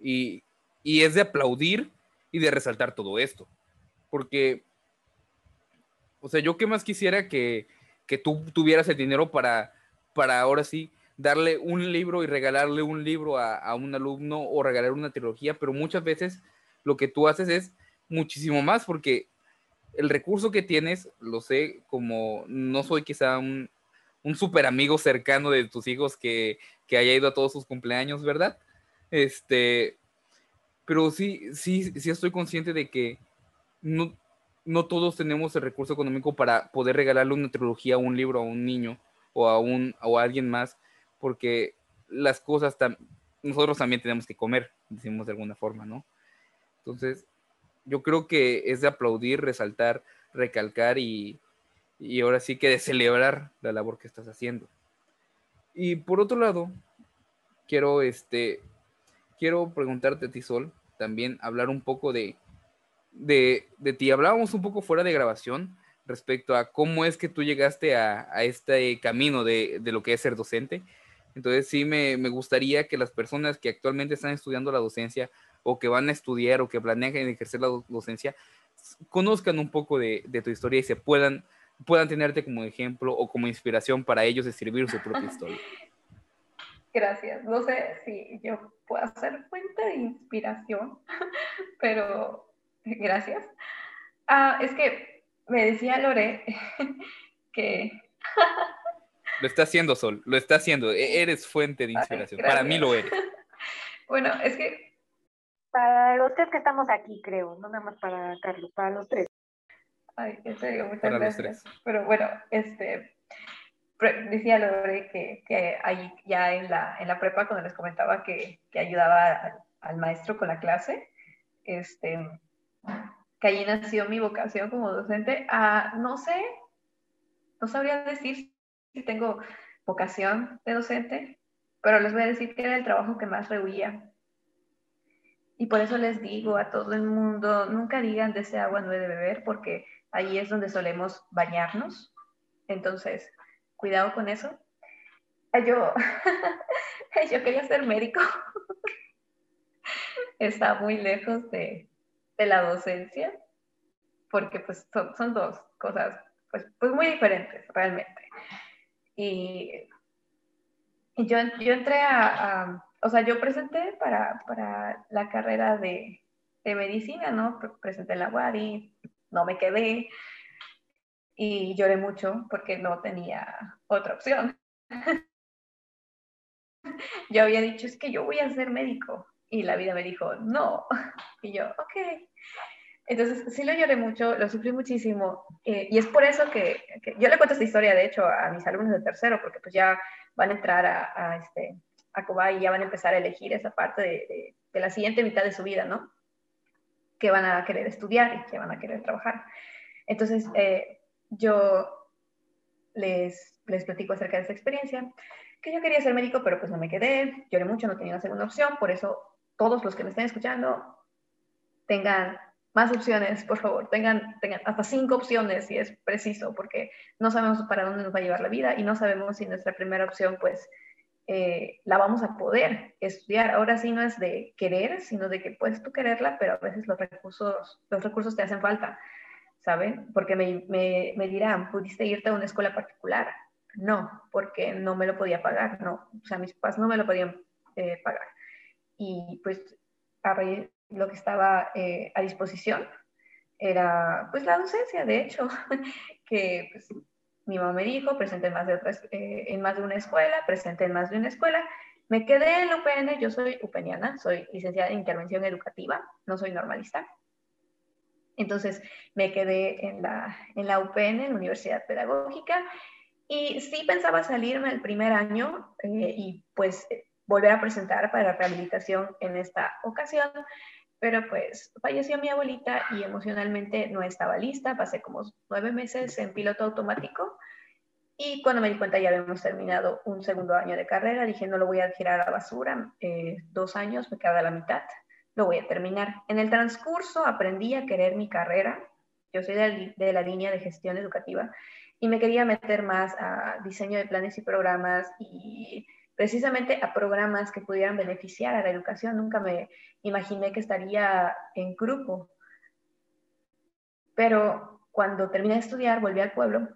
Y, y es de aplaudir y de resaltar todo esto. Porque, o sea, yo qué más quisiera que, que tú tuvieras el dinero para, para ahora sí darle un libro y regalarle un libro a, a, un alumno o regalar una trilogía, pero muchas veces lo que tú haces es muchísimo más porque el recurso que tienes, lo sé, como no soy quizá un, un súper amigo cercano de tus hijos que, que, haya ido a todos sus cumpleaños, ¿verdad? Este, pero sí, sí, sí estoy consciente de que no, no todos tenemos el recurso económico para poder regalarle una trilogía, un libro a un niño o a, un, o a alguien más, porque las cosas, tam nosotros también tenemos que comer, decimos de alguna forma, ¿no? Entonces, yo creo que es de aplaudir, resaltar, recalcar y, y ahora sí que de celebrar la labor que estás haciendo. Y por otro lado, quiero, este, quiero preguntarte a ti, Sol, también hablar un poco de, de, de ti. Hablábamos un poco fuera de grabación respecto a cómo es que tú llegaste a, a este camino de, de, lo que es ser docente. Entonces sí me, me, gustaría que las personas que actualmente están estudiando la docencia o que van a estudiar o que planean ejercer la docencia, conozcan un poco de, de tu historia y se puedan, puedan tenerte como ejemplo o como inspiración para ellos escribir su propia historia. Gracias. No sé si yo puedo ser fuente de inspiración, pero gracias. Ah, es que me decía Lore que... Lo está haciendo, Sol, lo está haciendo. Eres fuente de inspiración. Ay, Para mí lo eres. Bueno, es que para los tres que estamos aquí, creo, no nada más para Carlos, para los tres. Ay, en serio, muchas para gracias. Pero bueno, este, decía Lore que, que ahí ya en la, en la prepa, cuando les comentaba que, que ayudaba al, maestro con la clase, este, que allí nació mi vocación como docente. Ah, no sé, no sabría decir si tengo vocación de docente, pero les voy a decir que era el trabajo que más rehuía y por eso les digo a todo el mundo, nunca digan de ese agua no he de beber, porque ahí es donde solemos bañarnos. Entonces, cuidado con eso. Yo, yo quería ser médico. Está muy lejos de, la docencia, porque pues son, dos cosas pues, pues muy diferentes realmente. Y, yo, yo entré a, o sea, yo presenté para, para la carrera de, medicina, ¿no? Presenté la WADI, no me quedé y lloré mucho porque no tenía otra opción. yo había dicho, es que yo voy a ser médico. Y la vida me dijo, no. Y yo, ok. Entonces, sí lo lloré mucho, lo sufrí muchísimo. Eh, y es por eso que, yo le cuento esta historia, de hecho, a mis alumnos de tercero, porque pues ya van a entrar a, a este, a Cobay y ya van a empezar a elegir esa parte de, de, la siguiente mitad de su vida, ¿no? Que van a querer estudiar y que van a querer trabajar. Entonces, eh, yo les, les platico acerca de esa experiencia, que yo quería ser médico, pero pues no me quedé, lloré mucho, no tenía una segunda opción, por eso todos los que me estén escuchando tengan más opciones, por favor, tengan, tengan hasta cinco opciones si es preciso, porque no sabemos para dónde nos va a llevar la vida y no sabemos si nuestra primera opción, pues, eh, la vamos a poder estudiar. Ahora sí no es de querer, sino de que puedes tú quererla, pero a veces los recursos, los recursos te hacen falta, ¿saben? Porque me, me, me dirán, ¿pudiste irte a una escuela particular? No, porque no me lo podía pagar, no. O sea, mis papás no me lo podían eh, pagar. Y pues a raíz lo que estaba eh, a disposición era pues la docencia, de hecho, que pues, mi mamá me dijo, presenté en más, de otras, eh, en más de una escuela, presenté en más de una escuela, me quedé en la UPN, yo soy upeniana, soy licenciada en intervención educativa, no soy normalista. Entonces me quedé en la, en UPN, en la Universidad Pedagógica, y sí pensaba salirme el primer año eh, y pues volver a presentar para rehabilitación en esta ocasión, pero pues falleció mi abuelita y emocionalmente no estaba lista, pasé como nueve meses en piloto automático y cuando me di cuenta ya habíamos terminado un segundo año de carrera, dije no lo voy a tirar a la basura, eh, dos años, me queda la mitad, lo voy a terminar. En el transcurso aprendí a querer mi carrera, yo soy de, de la línea de gestión educativa y me quería meter más a diseño de planes y programas y precisamente a programas que pudieran beneficiar a la educación. Nunca me imaginé que estaría en grupo. Pero cuando terminé de estudiar, volví al pueblo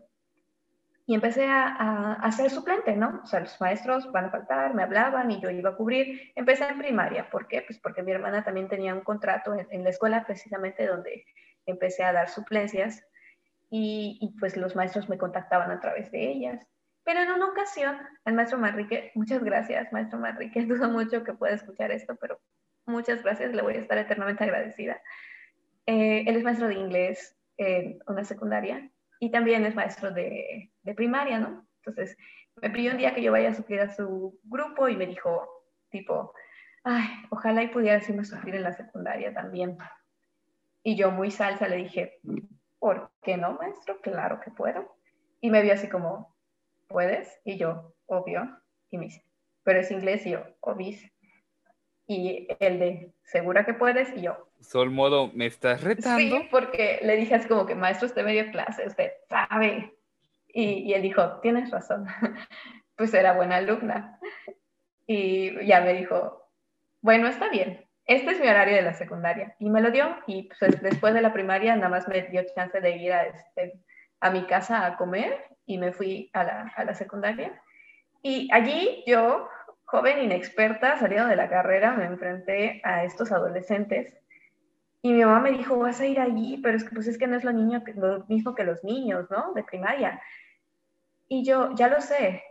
y empecé a, a, ser suplente, ¿no? O sea, los maestros van a faltar, me hablaban y yo iba a cubrir. Empecé en primaria, ¿por qué? Pues porque mi hermana también tenía un contrato en, la escuela precisamente donde empecé a dar suplencias y, y, pues los maestros me contactaban a través de ellas. Pero en una ocasión, el maestro Manrique, muchas gracias, maestro Manrique, dudo mucho que pueda escuchar esto, pero muchas gracias, le voy a estar eternamente agradecida. Eh, él es maestro de inglés en una secundaria y también es maestro de, de, primaria, ¿no? Entonces, me pidió un día que yo vaya a suplir a su grupo y me dijo, tipo, ay, ojalá y pudiera decirme suplir en la secundaria también. Y yo muy salsa le dije, ¿por qué no, maestro? Claro que puedo. Y me vio así como, ¿puedes? Y yo, obvio. Y me dice, pero es inglés y yo, obis. Y el de, ¿segura que puedes? Y yo. Sol modo, ¿me estás retando? Sí, porque le dije así como que, maestro, usted medio clase, usted sabe. Y, y él dijo, tienes razón. pues era buena alumna. Y ya me dijo, bueno, está bien. Este es mi horario de la secundaria. Y me lo dio. Y pues, después de la primaria nada más me dio chance de ir a, este, a mi casa a comer y me fui a la, a la secundaria. Y allí yo, joven inexperta, saliendo de la carrera, me enfrenté a estos adolescentes y mi mamá me dijo, vas a ir allí, pero es que, pues es que no es lo, niño, lo mismo que los niños, ¿no? De primaria. Y yo, ya lo sé.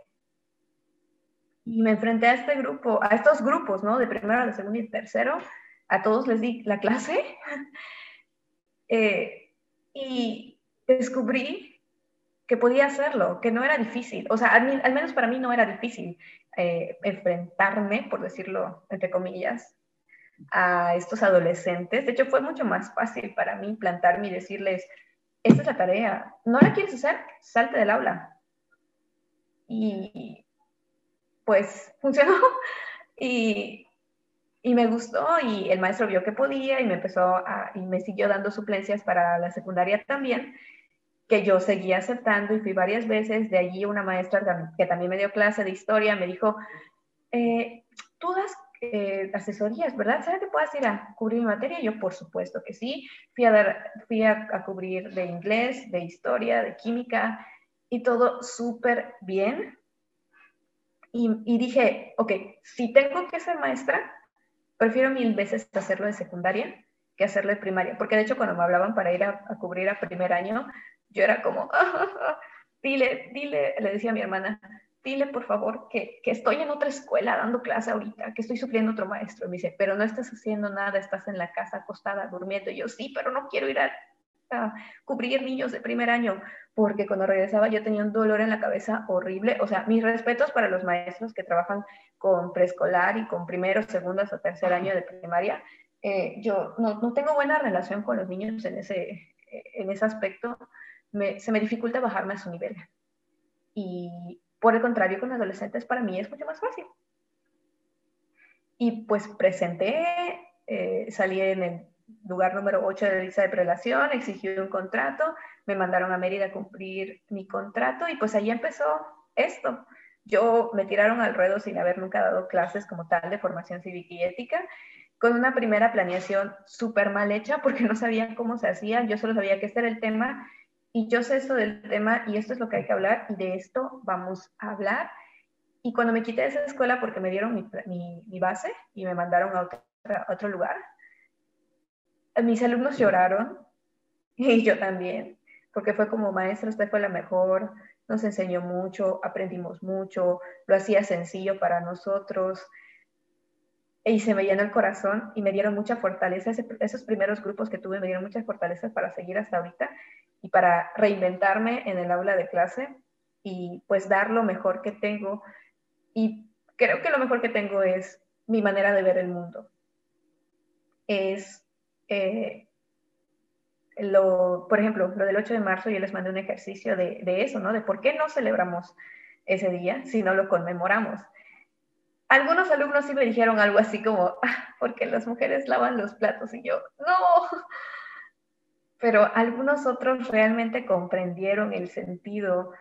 Y me enfrenté a este grupo, a estos grupos, ¿no? De primero, de segundo y tercero. A todos les di la clase. eh, y descubrí que podía hacerlo, que no era difícil. O sea, al, menos para mí no era difícil eh, enfrentarme, por decirlo entre comillas, a estos adolescentes. De hecho, fue mucho más fácil para mí plantarme y decirles, esta es la tarea, ¿no la quieres hacer? Salte del aula. Y pues funcionó. Y, Y me gustó y el maestro vio que podía y me empezó a, y me siguió dando suplencias para la secundaria también, que yo seguía aceptando y fui varias veces. De allí una maestra que también me dio clase de historia me dijo, eh, tú das eh, asesorías, ¿verdad? ¿Sabes que puedas ir a cubrir mi materia? Yo, por supuesto que sí. Fui a, dar, fui a, cubrir de inglés, de historia, de química y todo súper bien. Y, dije, ok, si tengo que ser maestra, prefiero mil veces hacerlo de secundaria que hacerlo de primaria. Porque de hecho cuando me hablaban para ir a, cubrir a primer año, yo era como, dile, dile, le decía a mi hermana, dile por favor que, que, estoy en otra escuela dando clase ahorita, que estoy sufriendo otro maestro. Me dice, pero no estás haciendo nada, estás en la casa acostada, durmiendo. Y yo, sí, pero no quiero ir a, cubrir niños de primer año, porque cuando regresaba yo tenía un dolor en la cabeza horrible. O sea, mis respetos para los maestros que trabajan con preescolar y con primero, segundo o tercer año de primaria. Eh, yo no, no, tengo buena relación con los niños en ese, en ese aspecto. Me, se me dificulta bajarme a su nivel. Y por el contrario, con adolescentes para mí es mucho más fácil. Y pues presenté, eh, salí en el lugar número 8 de la lista de prelación, exigí un contrato, me mandaron a Mérida a cumplir mi contrato y pues ahí empezó esto. Yo me tiraron al ruedo sin haber nunca dado clases como tal de formación cívica y ética, con una primera planeación súper mal hecha porque no sabía cómo se hacía, yo solo sabía que este era el tema y yo sé esto del tema y esto es lo que hay que hablar y de esto vamos a hablar. Y cuando me quité de esa escuela porque me dieron mi, mi, base y me mandaron a, a otro lugar, mis alumnos lloraron y yo también, porque fue como maestra, usted fue la mejor, nos enseñó mucho, aprendimos mucho, lo hacía sencillo para nosotros y se me llenó el corazón y me dieron mucha fortaleza. esos primeros grupos que tuve me dieron mucha fortaleza para seguir hasta ahorita y para reinventarme en el aula de clase y pues dar lo mejor que tengo. Y creo que lo mejor que tengo es mi manera de ver el mundo. Es, eh, lo, por ejemplo, lo del 8 de marzo, yo les mandé un ejercicio de, eso, ¿no? De por qué no celebramos ese día si no lo conmemoramos. Algunos alumnos sí me dijeron algo así como, ah, porque las mujeres lavan los platos y yo, no, pero algunos otros realmente comprendieron el sentido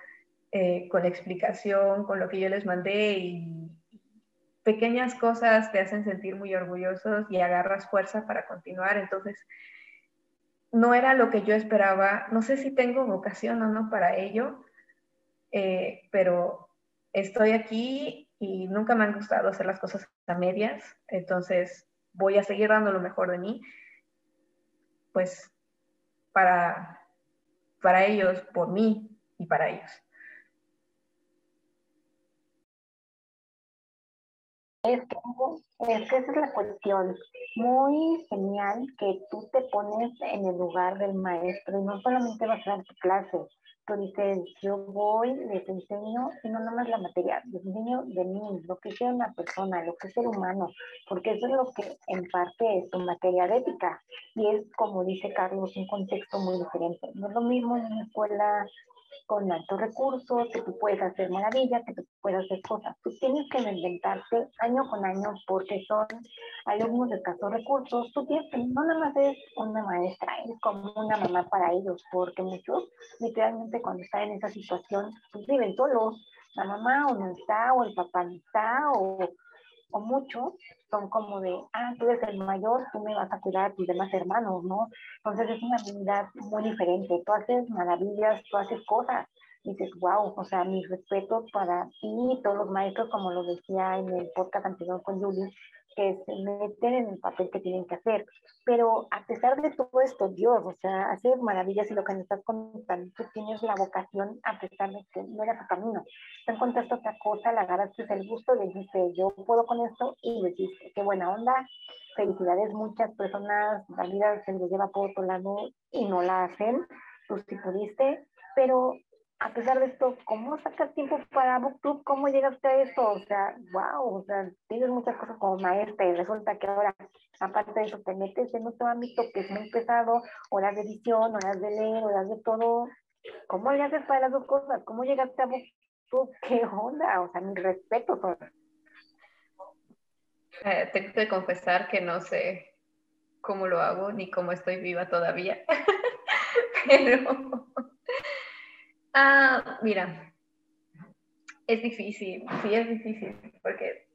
eh, con la explicación, con lo que yo les mandé y pequeñas cosas te hacen sentir muy orgullosos y agarras fuerza para continuar. Entonces, no era lo que yo esperaba. No sé si tengo vocación o no para ello, eh, pero estoy aquí y nunca me han gustado hacer las cosas a medias. Entonces, voy a seguir dando lo mejor de mí. Pues para, para ellos, por mí y para ellos. Es que, es que esa es la cuestión. Muy genial que tú te pones en el lugar del maestro y no solamente vas a dar tu clase, tú dices, yo voy, les enseño, y no nomás la materia, les enseño de mí, lo que es una persona, lo que es ser humano, porque eso es lo que en parte es tu materia de ética, y es, como dice Carlos, un contexto muy diferente. No es lo mismo en una escuela con altos recursos, que tú puedes hacer maravillas, que tú puedes hacer cosas. Tú tienes que reinventarte año con año porque son alumnos de escasos recursos. Tú tienes que, no nada más eres una maestra, eres como una mamá para ellos, porque muchos literalmente cuando están en esa situación, pues viven solos. La mamá o no está, o el papá no está, o o muchos son como de, ah, tú eres el mayor, tú me vas a cuidar a tus demás hermanos, ¿no? Entonces es una habilidad muy diferente. Tú haces maravillas, tú haces cosas. Y dices, wow, o sea, mis respetos para ti y todos los maestros, como lo decía en el podcast anterior con Julie, que se meten en el papel que tienen que hacer. Pero a pesar de todo esto, Dios, o sea, hace maravillas y lo que me estás contando, tú tienes la vocación a pesar de que no era tu camino. Te encontraste otra cosa, la agarraste el gusto, le dijiste, yo puedo con esto y lo hiciste. Qué buena onda. Felicidades, muchas personas, la vida se les lleva por otro lado y no la hacen. Tú sí pudiste, pero a pesar de esto, ¿cómo sacas tiempo para BookTube? ¿Cómo llegaste a eso? O sea, wow, o sea, tienes muchas cosas como maestra y resulta que ahora, aparte de eso, te metes en otro ámbito que es muy pesado, horas de edición, horas de leer, horas de todo. ¿Cómo le haces para las dos cosas? ¿Cómo llegaste a BookTube? ¿Qué onda? O sea, mi respeto son. Eh, tengo que confesar que no sé cómo lo hago ni cómo estoy viva todavía. Pero, ah, mira, es difícil, sí es difícil, porque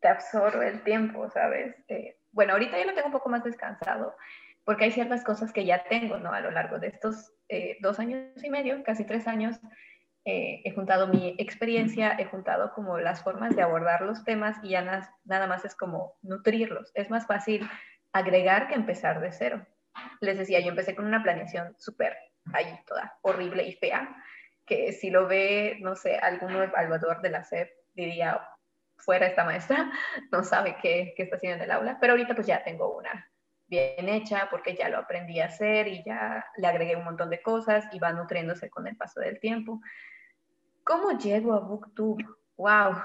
te absorbe el tiempo, ¿sabes? Eh, bueno, ahorita ya lo tengo un poco más descansado, porque hay ciertas cosas que ya tengo, ¿no? A lo largo de estos eh, dos años y medio, casi tres años, eh, he juntado mi experiencia, he juntado como las formas de abordar los temas y ya nada más es como nutrirlos. Es más fácil agregar que empezar de cero. Les decía, yo empecé con una planeación súper ahí toda horrible y fea, que si lo ve, no sé, algún evaluador de la SEP diría, fuera esta maestra, no sabe qué, qué está haciendo en el aula, pero ahorita pues ya tengo una bien hecha porque ya lo aprendí a hacer y ya le agregué un montón de cosas y va nutriéndose con el paso del tiempo. ¿Cómo llego a BookTube? ¡Wow!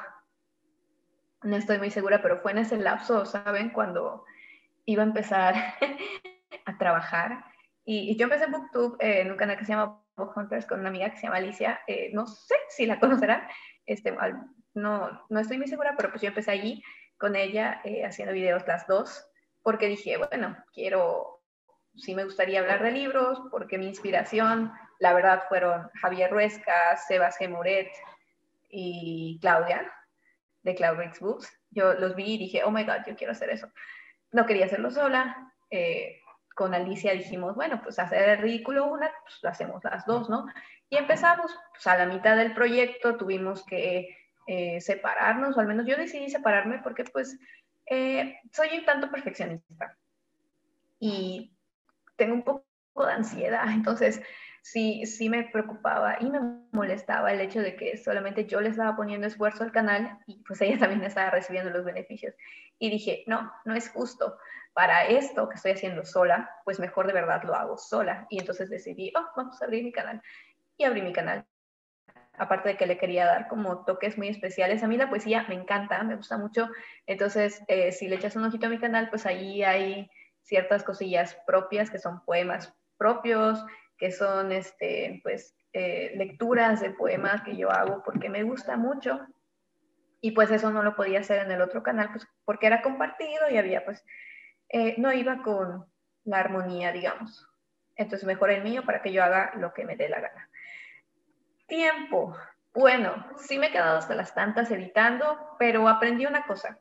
No estoy muy segura, pero fue en ese lapso, ¿saben? Cuando iba a empezar a trabajar. Y, yo empecé BookTube eh, en un canal que se llama Hunters con una amiga que se llama Alicia. Eh, no sé si la conocerán. Este, no, no estoy muy segura, pero pues yo empecé allí con ella eh, haciendo videos las dos porque dije, bueno, quiero, sí me gustaría hablar de libros, porque mi inspiración, la verdad, fueron Javier Ruesca, Sebas Gemoret y Claudia, de Cloud Books. Yo los vi y dije, oh my God, yo quiero hacer eso. No quería hacerlo sola. Eh, con Alicia dijimos, bueno, pues hacer el ridículo una, pues lo hacemos las dos, ¿no? Y empezamos, pues a la mitad del proyecto tuvimos que eh, separarnos, o al menos yo decidí separarme porque pues eh, soy un tanto perfeccionista y tengo un poco de ansiedad, entonces sí, sí me preocupaba y me molestaba el hecho de que solamente yo le estaba poniendo esfuerzo al canal y pues ella también estaba recibiendo los beneficios. Y dije, no, no es justo. Para esto que estoy haciendo sola, pues mejor de verdad lo hago sola. Y entonces decidí, oh, vamos a abrir mi canal. Y abrí mi canal aparte de que le quería dar como toques muy especiales. A mí la poesía me encanta, me gusta mucho. Entonces, eh, si le echas un ojito a mi canal, pues ahí hay ciertas cosillas propias que son poemas propios, que son este, pues, eh, lecturas de poemas que yo hago porque me gusta mucho. Y pues eso no lo podía hacer en el otro canal, pues porque era compartido y había, pues, eh, no iba con la armonía, digamos. Entonces mejor el mío para que yo haga lo que me dé la gana. Tiempo. Bueno, sí me he quedado hasta las tantas editando, pero aprendí una cosa.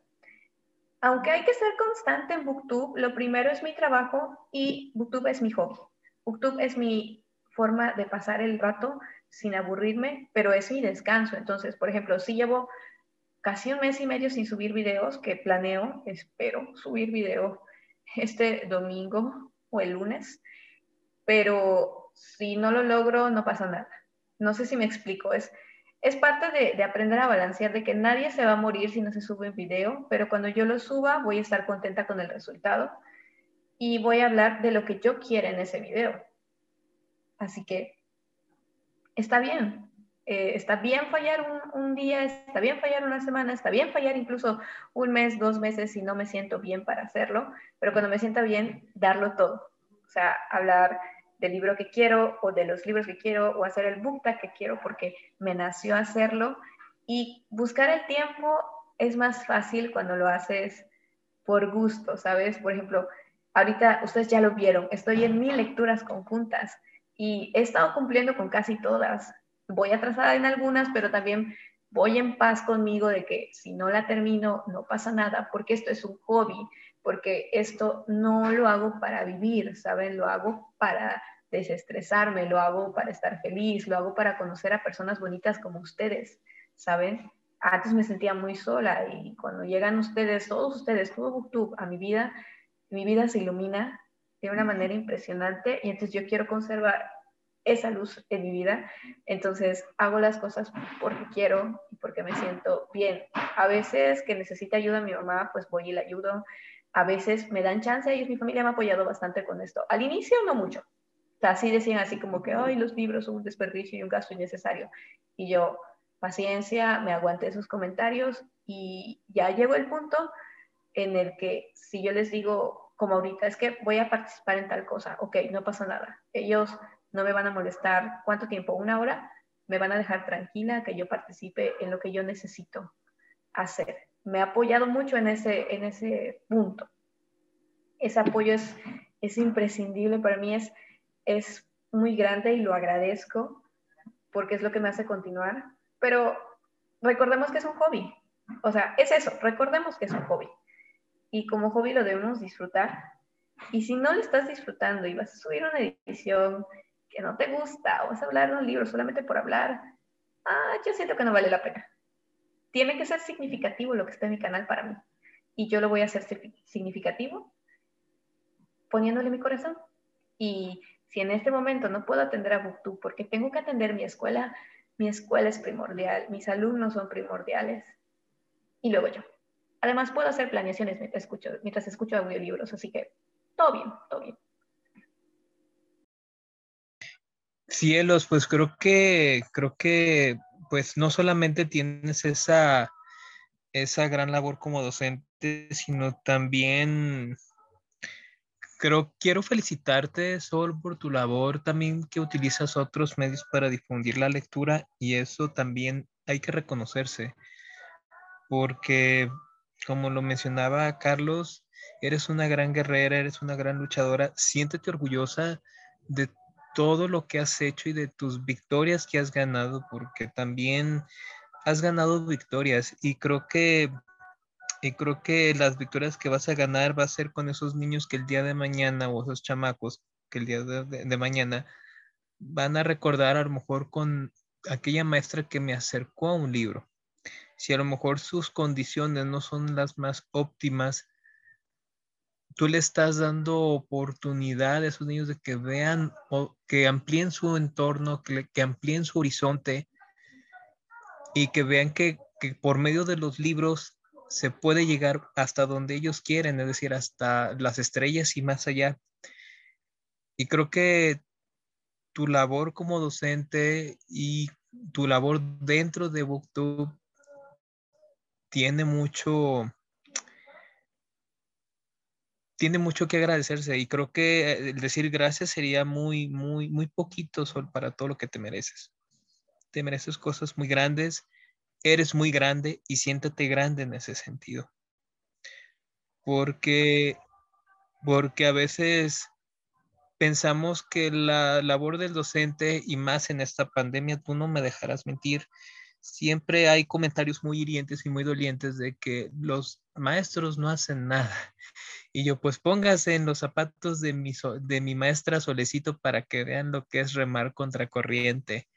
Aunque hay que ser constante en Booktube, lo primero es mi trabajo y Booktube es mi hobby. Booktube es mi forma de pasar el rato sin aburrirme, pero es mi descanso. Entonces, por ejemplo, si llevo casi un mes y medio sin subir videos, que planeo, espero subir video este domingo o el lunes, pero si no lo logro, no pasa nada. No sé si me explico, es, es parte de, aprender a balancear, de que nadie se va a morir si no se sube un video, pero cuando yo lo suba voy a estar contenta con el resultado y voy a hablar de lo que yo quiera en ese video. Así que está bien, eh, está bien fallar un, día, está bien fallar una semana, está bien fallar incluso un mes, dos meses si no me siento bien para hacerlo, pero cuando me sienta bien, darlo todo. O sea, hablar del libro que quiero o de los libros que quiero o hacer el book que quiero porque me nació hacerlo. Y buscar el tiempo es más fácil cuando lo haces por gusto, ¿sabes? Por ejemplo, ahorita ustedes ya lo vieron, estoy en mil lecturas conjuntas y he estado cumpliendo con casi todas. Voy atrasada en algunas, pero también voy en paz conmigo de que si no la termino, no pasa nada, porque esto es un hobby, porque esto no lo hago para vivir, ¿saben? Lo hago para desestresarme, lo hago para estar feliz, lo hago para conocer a personas bonitas como ustedes, ¿saben? Antes me sentía muy sola y cuando llegan ustedes, todos ustedes, todo YouTube a mi vida, mi vida se ilumina de una manera impresionante y entonces yo quiero conservar esa luz en mi vida. Entonces hago las cosas porque quiero y porque me siento bien. A veces que necesita ayuda mi mamá, pues voy y la ayudo. A veces me dan chance, y mi familia me ha apoyado bastante con esto. Al inicio no mucho, así decían así como que, ay, los libros son un desperdicio y un gasto innecesario. Y yo, paciencia, me aguanté esos comentarios y ya llegó el punto en el que si yo les digo, como ahorita, es que voy a participar en tal cosa, ok, no pasa nada. Ellos no me van a molestar, ¿cuánto tiempo? ¿Una hora? Me van a dejar tranquila que yo participe en lo que yo necesito hacer. me ha apoyado mucho en ese, en ese punto. Ese apoyo es, es imprescindible para mí, es, es muy grande y lo agradezco porque es lo que me hace continuar. Pero recordemos que es un hobby. O sea, es eso, recordemos que es un hobby. Y como hobby lo debemos disfrutar. Y si no lo estás disfrutando y vas a subir una edición que no te gusta o vas a hablar de un libro solamente por hablar, ah, yo siento que no vale la pena. Tiene que ser significativo lo que está en mi canal para mí. Y yo lo voy a hacer significativo poniéndole mi corazón. Y si en este momento no puedo atender a Booktube porque tengo que atender mi escuela, mi escuela es primordial, mis alumnos son primordiales. Y luego yo. Además puedo hacer planeaciones mientras escucho, mientras escucho audiolibros, así que todo bien, todo bien. Cielos, pues creo que, creo que, pues no solamente tienes esa, esa gran labor como docente, sino también Creo, quiero felicitarte, Sol, por tu labor, también que utilizas otros medios para difundir la lectura y eso también hay que reconocerse, porque como lo mencionaba Carlos, eres una gran guerrera, eres una gran luchadora, siéntete orgullosa de todo lo que has hecho y de tus victorias que has ganado, porque también has ganado victorias y creo que y creo que las victorias que vas a ganar va a ser con esos niños que el día de mañana o esos chamacos que el día de, mañana van a recordar a lo mejor con aquella maestra que me acercó a un libro. Si a lo mejor sus condiciones no son las más óptimas, tú le estás dando oportunidad a esos niños de que vean o que amplíen su entorno, que, que amplíen su horizonte y que vean que, que por medio de los libros se puede llegar hasta donde ellos quieren, es decir, hasta las estrellas y más allá. Y creo que tu labor como docente y tu labor dentro de Booktube tiene mucho tiene mucho que agradecerse y creo que el decir gracias sería muy muy muy poquito para todo lo que te mereces. Te mereces cosas muy grandes eres muy grande y siéntate grande en ese sentido. Porque, porque a veces pensamos que la labor del docente y más en esta pandemia, tú no me dejarás mentir, siempre hay comentarios muy hirientes y muy dolientes de que los maestros no hacen nada. Y yo, pues póngase en los zapatos de mi, de mi maestra Solecito para que vean lo que es remar contra corriente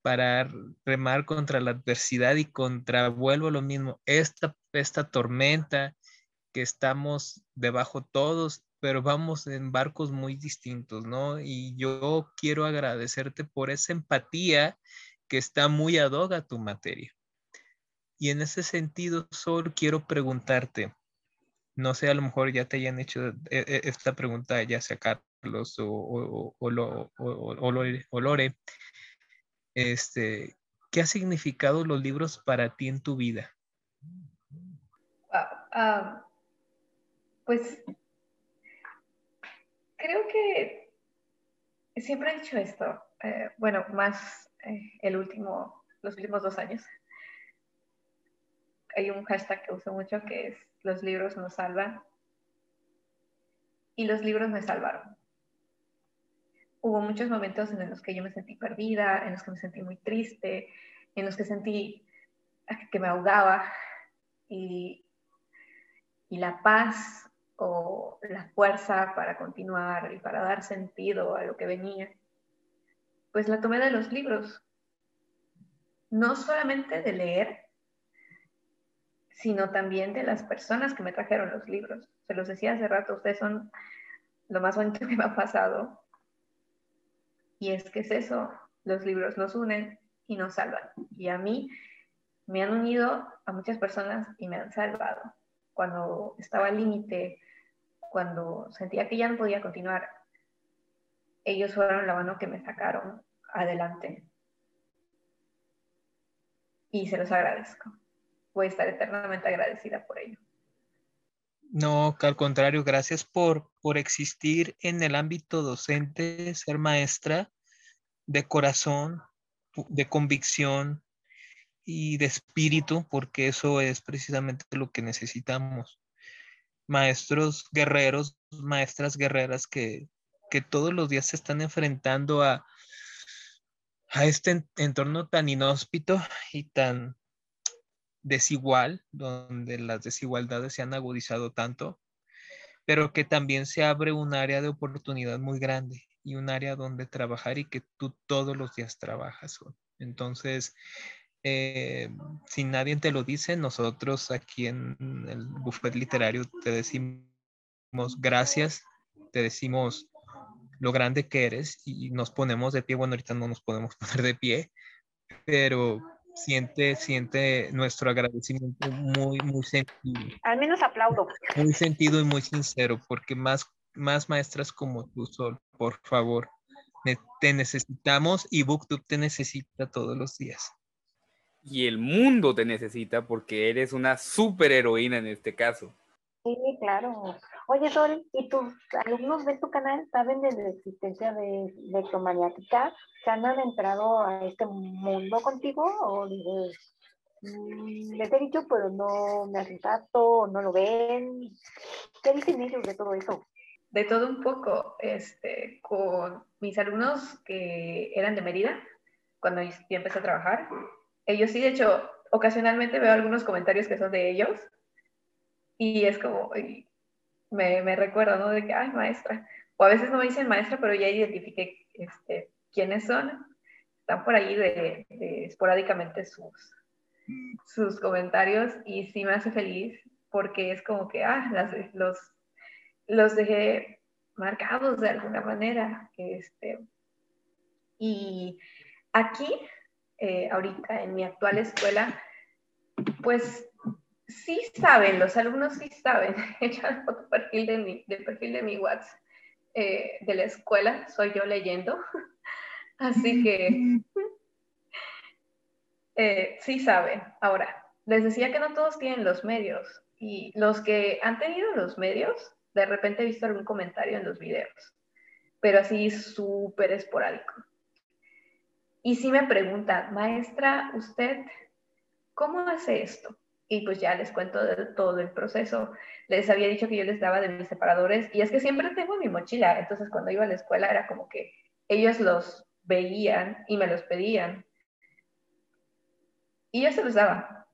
para remar contra la adversidad y contra, vuelvo a lo mismo, esta, esta tormenta que estamos debajo todos, pero vamos en barcos muy distintos, ¿no? Y yo quiero agradecerte por esa empatía que está muy ad hoc a tu materia. Y en ese sentido, Sol, quiero preguntarte, no sé, a lo mejor ya te hayan hecho eh, eh, esta pregunta, ya sea Carlos o, o, o, o Lore, este, ¿qué ha significado los libros para ti en tu vida? Ah, pues creo que siempre he dicho esto, eh, bueno, más el último, los últimos dos años. Hay un hashtag que uso mucho que es los libros nos salvan y los libros me salvaron. Hubo muchos momentos en los que yo me sentí perdida, en los que me sentí muy triste, en los que sentí que me ahogaba. Y, y la paz o la fuerza para continuar y para dar sentido a lo que venía, pues la tomé de los libros. No solamente de leer, sino también de las personas que me trajeron los libros. Se los decía hace rato, ustedes son lo más bonito que me ha pasado y es que es eso, los libros nos unen y nos salvan. Y a mí me han unido a muchas personas y me han salvado. Cuando estaba al límite, cuando sentía que ya no podía continuar, ellos fueron la mano que me sacaron adelante. Y se los agradezco. Voy a estar eternamente agradecida por ello. No, al contrario, gracias por, por existir en el ámbito docente, ser maestra de corazón, de convicción y de espíritu, porque eso es precisamente lo que necesitamos. Maestros guerreros, maestras guerreras que, que todos los días se están enfrentando a, a este entorno tan inhóspito y tan desigual, donde las desigualdades se han agudizado tanto, pero que también se abre un área de oportunidad muy grande y un área donde trabajar y que tú todos los días trabajas. Entonces, eh, si nadie te lo dice, nosotros aquí en el buffet literario te decimos gracias, te decimos lo grande que eres y nos ponemos de pie. Bueno, ahorita no nos podemos poner de pie, pero siente, siente nuestro agradecimiento muy, muy sentido. Al menos aplaudo. Muy sentido y muy sincero, porque más, más maestras como tú, Sol, por favor, te necesitamos y BookTube te necesita todos los días. Y el mundo te necesita porque eres una superheroína en este caso. Sí, claro. Oye, Sol, ¿y tus alumnos de tu canal saben de la existencia de electromagnética? ¿Se han adentrado a este mundo contigo? ¿O dices, mm, les he dicho, pero no me hacen no lo ven? ¿Qué dicen ellos de todo eso? De todo un poco, este, con mis alumnos que eran de Mérida, cuando yo empecé a trabajar, ellos sí, de hecho, ocasionalmente veo algunos comentarios que son de ellos y es como, me, me recuerdo, ¿no? De que, ay, maestra. O a veces no me dicen maestra, pero ya identifiqué este, quiénes son. Están por ahí de, esporádicamente sus, sus comentarios y sí me hace feliz porque es como que, ah, los, los dejé marcados de alguna manera. Este, y aquí, eh, ahorita en mi actual escuela, pues sí saben, los alumnos sí saben. El foto perfil de mi, del perfil de mi WhatsApp eh, de la escuela, soy yo leyendo. Así que eh, sí saben. Ahora, les decía que no todos tienen los medios. Y los que han tenido los medios, de repente he visto algún comentario en los videos, pero así súper esporádico. Y si me preguntan, maestra, ¿usted cómo hace esto? Y pues ya les cuento de todo el proceso. Les había dicho que yo les daba de mis separadores y es que siempre tengo mi mochila, entonces cuando iba a la escuela era como que ellos los veían y me los pedían. Y yo se los daba.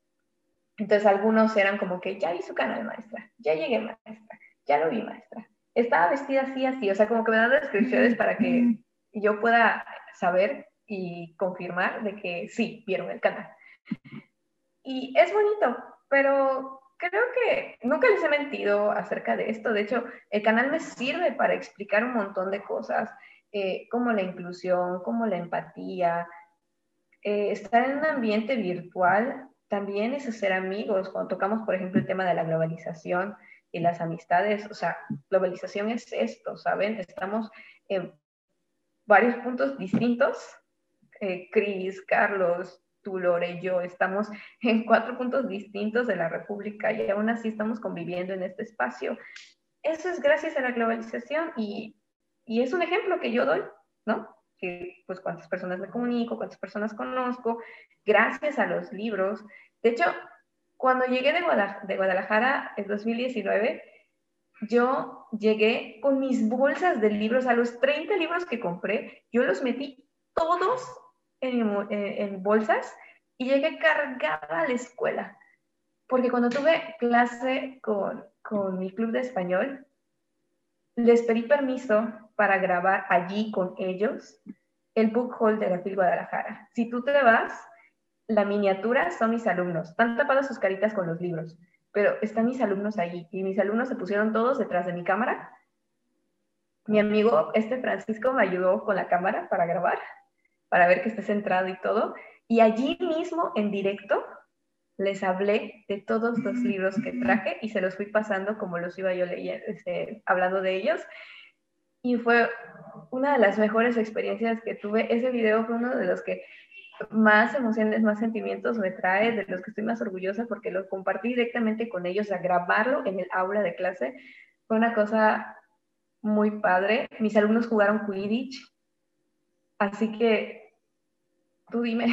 Entonces algunos eran como que ya vi su canal maestra, ya llegué maestra, ya lo vi maestra, estaba vestida así, así, o sea, como que me dan descripciones para que yo pueda saber y confirmar de que sí, vieron el canal. Y es bonito, pero creo que nunca les he mentido acerca de esto. De hecho, el canal me sirve para explicar un montón de cosas, eh, como la inclusión, como la empatía. Eh, estar en un ambiente virtual también es hacer amigos. Cuando tocamos, por ejemplo, el tema de la globalización y las amistades, o sea, globalización es esto, ¿saben? Estamos en varios puntos distintos. Eh, Cris, Carlos, tú, Lore yo estamos en cuatro puntos distintos de la República y aún así estamos conviviendo en este espacio. Eso es gracias a la globalización y, y es un ejemplo que yo doy, ¿no? Que pues cuántas personas me comunico, cuántas personas conozco, gracias a los libros. De hecho, cuando llegué de Guadalajara en 2019, yo llegué con mis bolsas de libros, a los 30 libros que compré, yo los metí todos en, bolsas y llegué cargada a la escuela. Porque cuando tuve clase con, con mi club de español, les pedí permiso para grabar allí con ellos el book haul de la FIL Guadalajara. Si tú te vas, la miniatura son mis alumnos. Están tapadas sus caritas con los libros, pero están mis alumnos allí. Y mis alumnos se pusieron todos detrás de mi cámara. Mi amigo, este Francisco, me ayudó con la cámara para grabar para ver que esté centrado y todo. Y allí mismo, en directo, les hablé de todos los libros que traje y se los fui pasando como los iba yo leyendo, este, hablando de ellos. Y fue una de las mejores experiencias que tuve. Ese video fue uno de los que más emociones, más sentimientos me trae, de los que estoy más orgullosa porque lo compartí directamente con ellos, a grabarlo en el aula de clase. Fue una cosa muy padre. Mis alumnos jugaron Quidditch, así que Tú dime.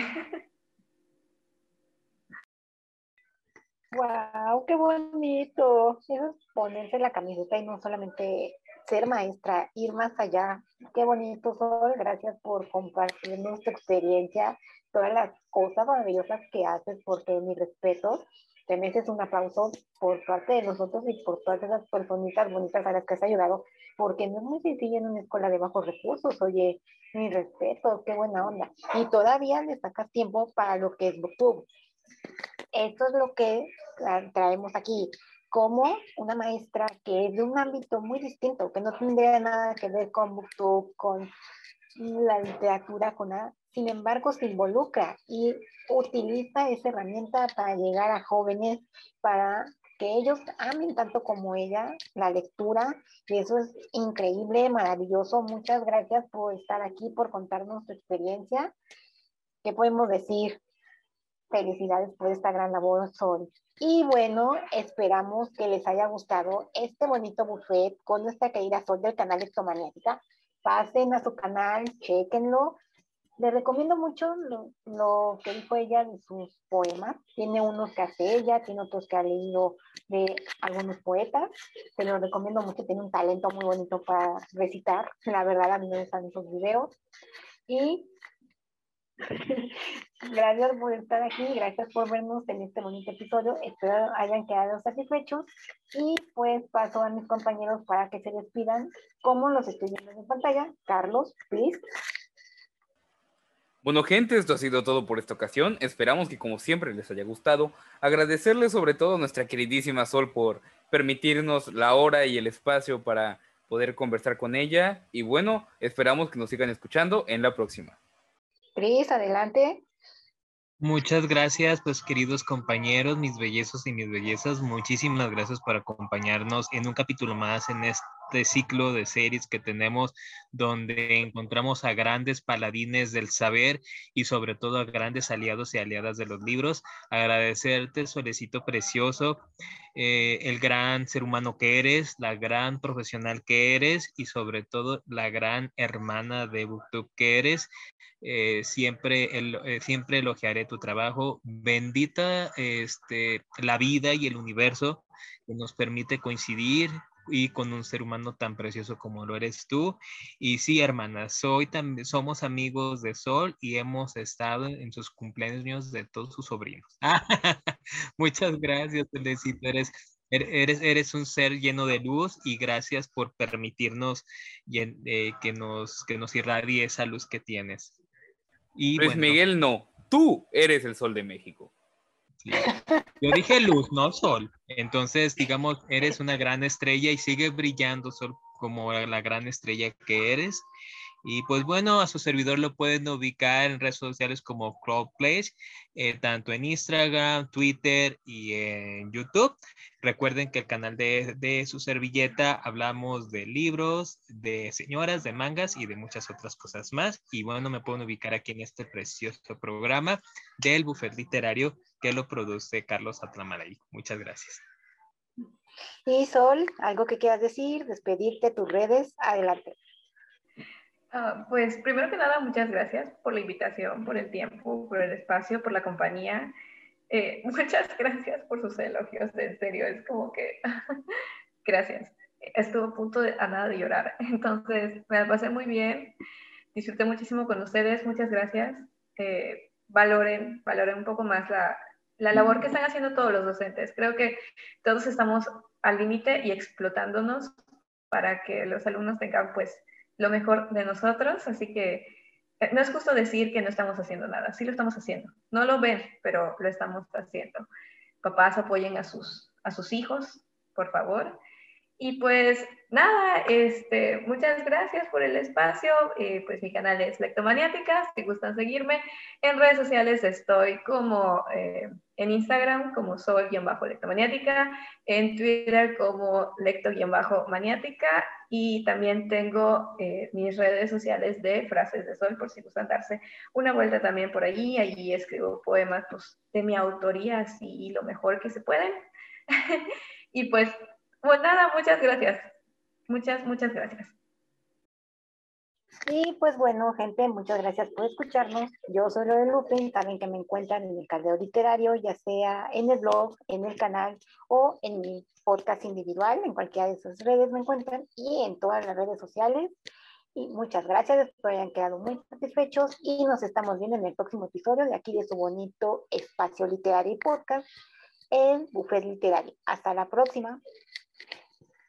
¡Wow! ¡Qué bonito! Eso es ponerse la camiseta y no solamente ser maestra, ir más allá. Qué bonito, Sol. Gracias por compartirnos tu experiencia, todas las cosas maravillosas que haces, porque mi respeto, te mereces un aplauso por parte de nosotros y por todas esas personitas bonitas a las que has ayudado, porque no es muy sencillo en una escuela de bajos recursos. Oye, mi respeto, qué buena onda. Y todavía le sacas tiempo para lo que es Booktube. Esto es lo que traemos aquí, como una maestra que es de un ámbito muy distinto, que no tendría nada que ver con Booktube, con la literatura, con nada. Sin embargo, se involucra y utiliza esa herramienta para llegar a jóvenes, para que ellos amen tanto como ella la lectura. Y eso es increíble, maravilloso. Muchas gracias por estar aquí, por contarnos tu experiencia. ¿Qué podemos decir? Felicidades por esta gran labor, Sol. Y bueno, esperamos que les haya gustado este bonito buffet con nuestra querida Sol del canal Ectomaniática. Pasen a su canal, chequenlo. Les recomiendo mucho lo, que dijo ella de sus poemas. Tiene unos que hace ella, tiene otros que ha leído de algunos poetas. Se los recomiendo mucho, tiene un talento muy bonito para recitar. La verdad, a mí me gustan esos videos. Y gracias por estar aquí, gracias por vernos en este bonito episodio. Espero hayan quedado satisfechos. Y pues paso a mis compañeros para que se despidan, como los estoy viendo en pantalla. Carlos, please. Bueno, gente, esto ha sido todo por esta ocasión. Esperamos que como siempre les haya gustado. Agradecerle sobre todo a nuestra queridísima Sol por permitirnos la hora y el espacio para poder conversar con ella. Y bueno, esperamos que nos sigan escuchando en la próxima. Cris, adelante. Muchas gracias, pues queridos compañeros, mis bellezos y mis bellezas, muchísimas gracias por acompañarnos en un capítulo más en este ciclo de series que tenemos donde encontramos a grandes paladines del saber y sobre todo a grandes aliados y aliadas de los libros. Agradecerte, Solecito Precioso, eh, el gran ser humano que eres, la gran profesional que eres y sobre todo la gran hermana de BookTube que eres. Eh, siempre, eh, siempre elogiaré tu trabajo. Bendita este, la vida y el universo que nos permite coincidir y con un ser humano tan precioso como lo eres tú. Y sí, hermana, soy también, somos amigos de Sol y hemos estado en sus cumpleaños de todos sus sobrinos. Muchas gracias, Telecito. Eres, er, eres, eres un ser lleno de luz y gracias por permitirnos eh, que, nos, que nos irradie esa luz que tienes. Y Luis Miguel, no. Tú eres el sol de México. Yo dije luz, no sol. Entonces, digamos, eres una gran estrella y sigue brillando sol como la gran estrella que eres. Y pues bueno, a su servidor lo pueden ubicar en redes sociales como Crowdplace, eh, tanto en Instagram, Twitter y en YouTube. Recuerden que el canal de, de, su servilleta hablamos de libros, de señoras, de mangas y de muchas otras cosas más. Y bueno, me pueden ubicar aquí en este precioso programa del Buffet Literario que lo produce Carlos Atlamaray. Muchas gracias. Y Sol, algo que quieras decir, despedirte, tus redes, adelante. Ah, pues primero que nada, muchas gracias por la invitación, por el tiempo, por el espacio, por la compañía. Eh, muchas gracias por sus elogios, en serio, es como que gracias. Estuve a punto de, a nada de llorar, entonces me la pasé muy bien, disfruté muchísimo con ustedes, muchas gracias. Eh, valoren, valoren un poco más la, la labor que están haciendo todos los docentes. Creo que todos estamos al límite y explotándonos para que los alumnos tengan pues lo mejor de nosotros, así que eh, no es justo decir que no estamos haciendo nada, sí lo estamos haciendo. No lo ven, pero lo estamos haciendo. Papás apoyen a sus, a sus hijos, por favor. Y pues nada, este, muchas gracias por el espacio. Eh, pues mi canal es Lectomaniáticas. Si gustan seguirme en redes sociales, estoy como eh, en Instagram como soy-lectomaniática, en Twitter como lecto-maniática y también tengo eh, mis redes sociales de frases de sol por si gustan darse una vuelta también por allí. Allí escribo poemas pues, de mi autoría, así lo mejor que se pueden. y pues pues nada, muchas gracias. Muchas, muchas gracias. Y pues bueno, gente, muchas gracias por escucharnos. Yo soy Lore Lupin, saben que me encuentran en el caldeo literario, ya sea en el blog, en el canal o en mi podcast individual, en cualquiera de esas redes me encuentran y en todas las redes sociales. Y muchas gracias, espero hayan quedado muy satisfechos y nos estamos viendo en el próximo episodio de aquí de su bonito espacio literario y podcast, el Buffet Literario. Hasta la próxima.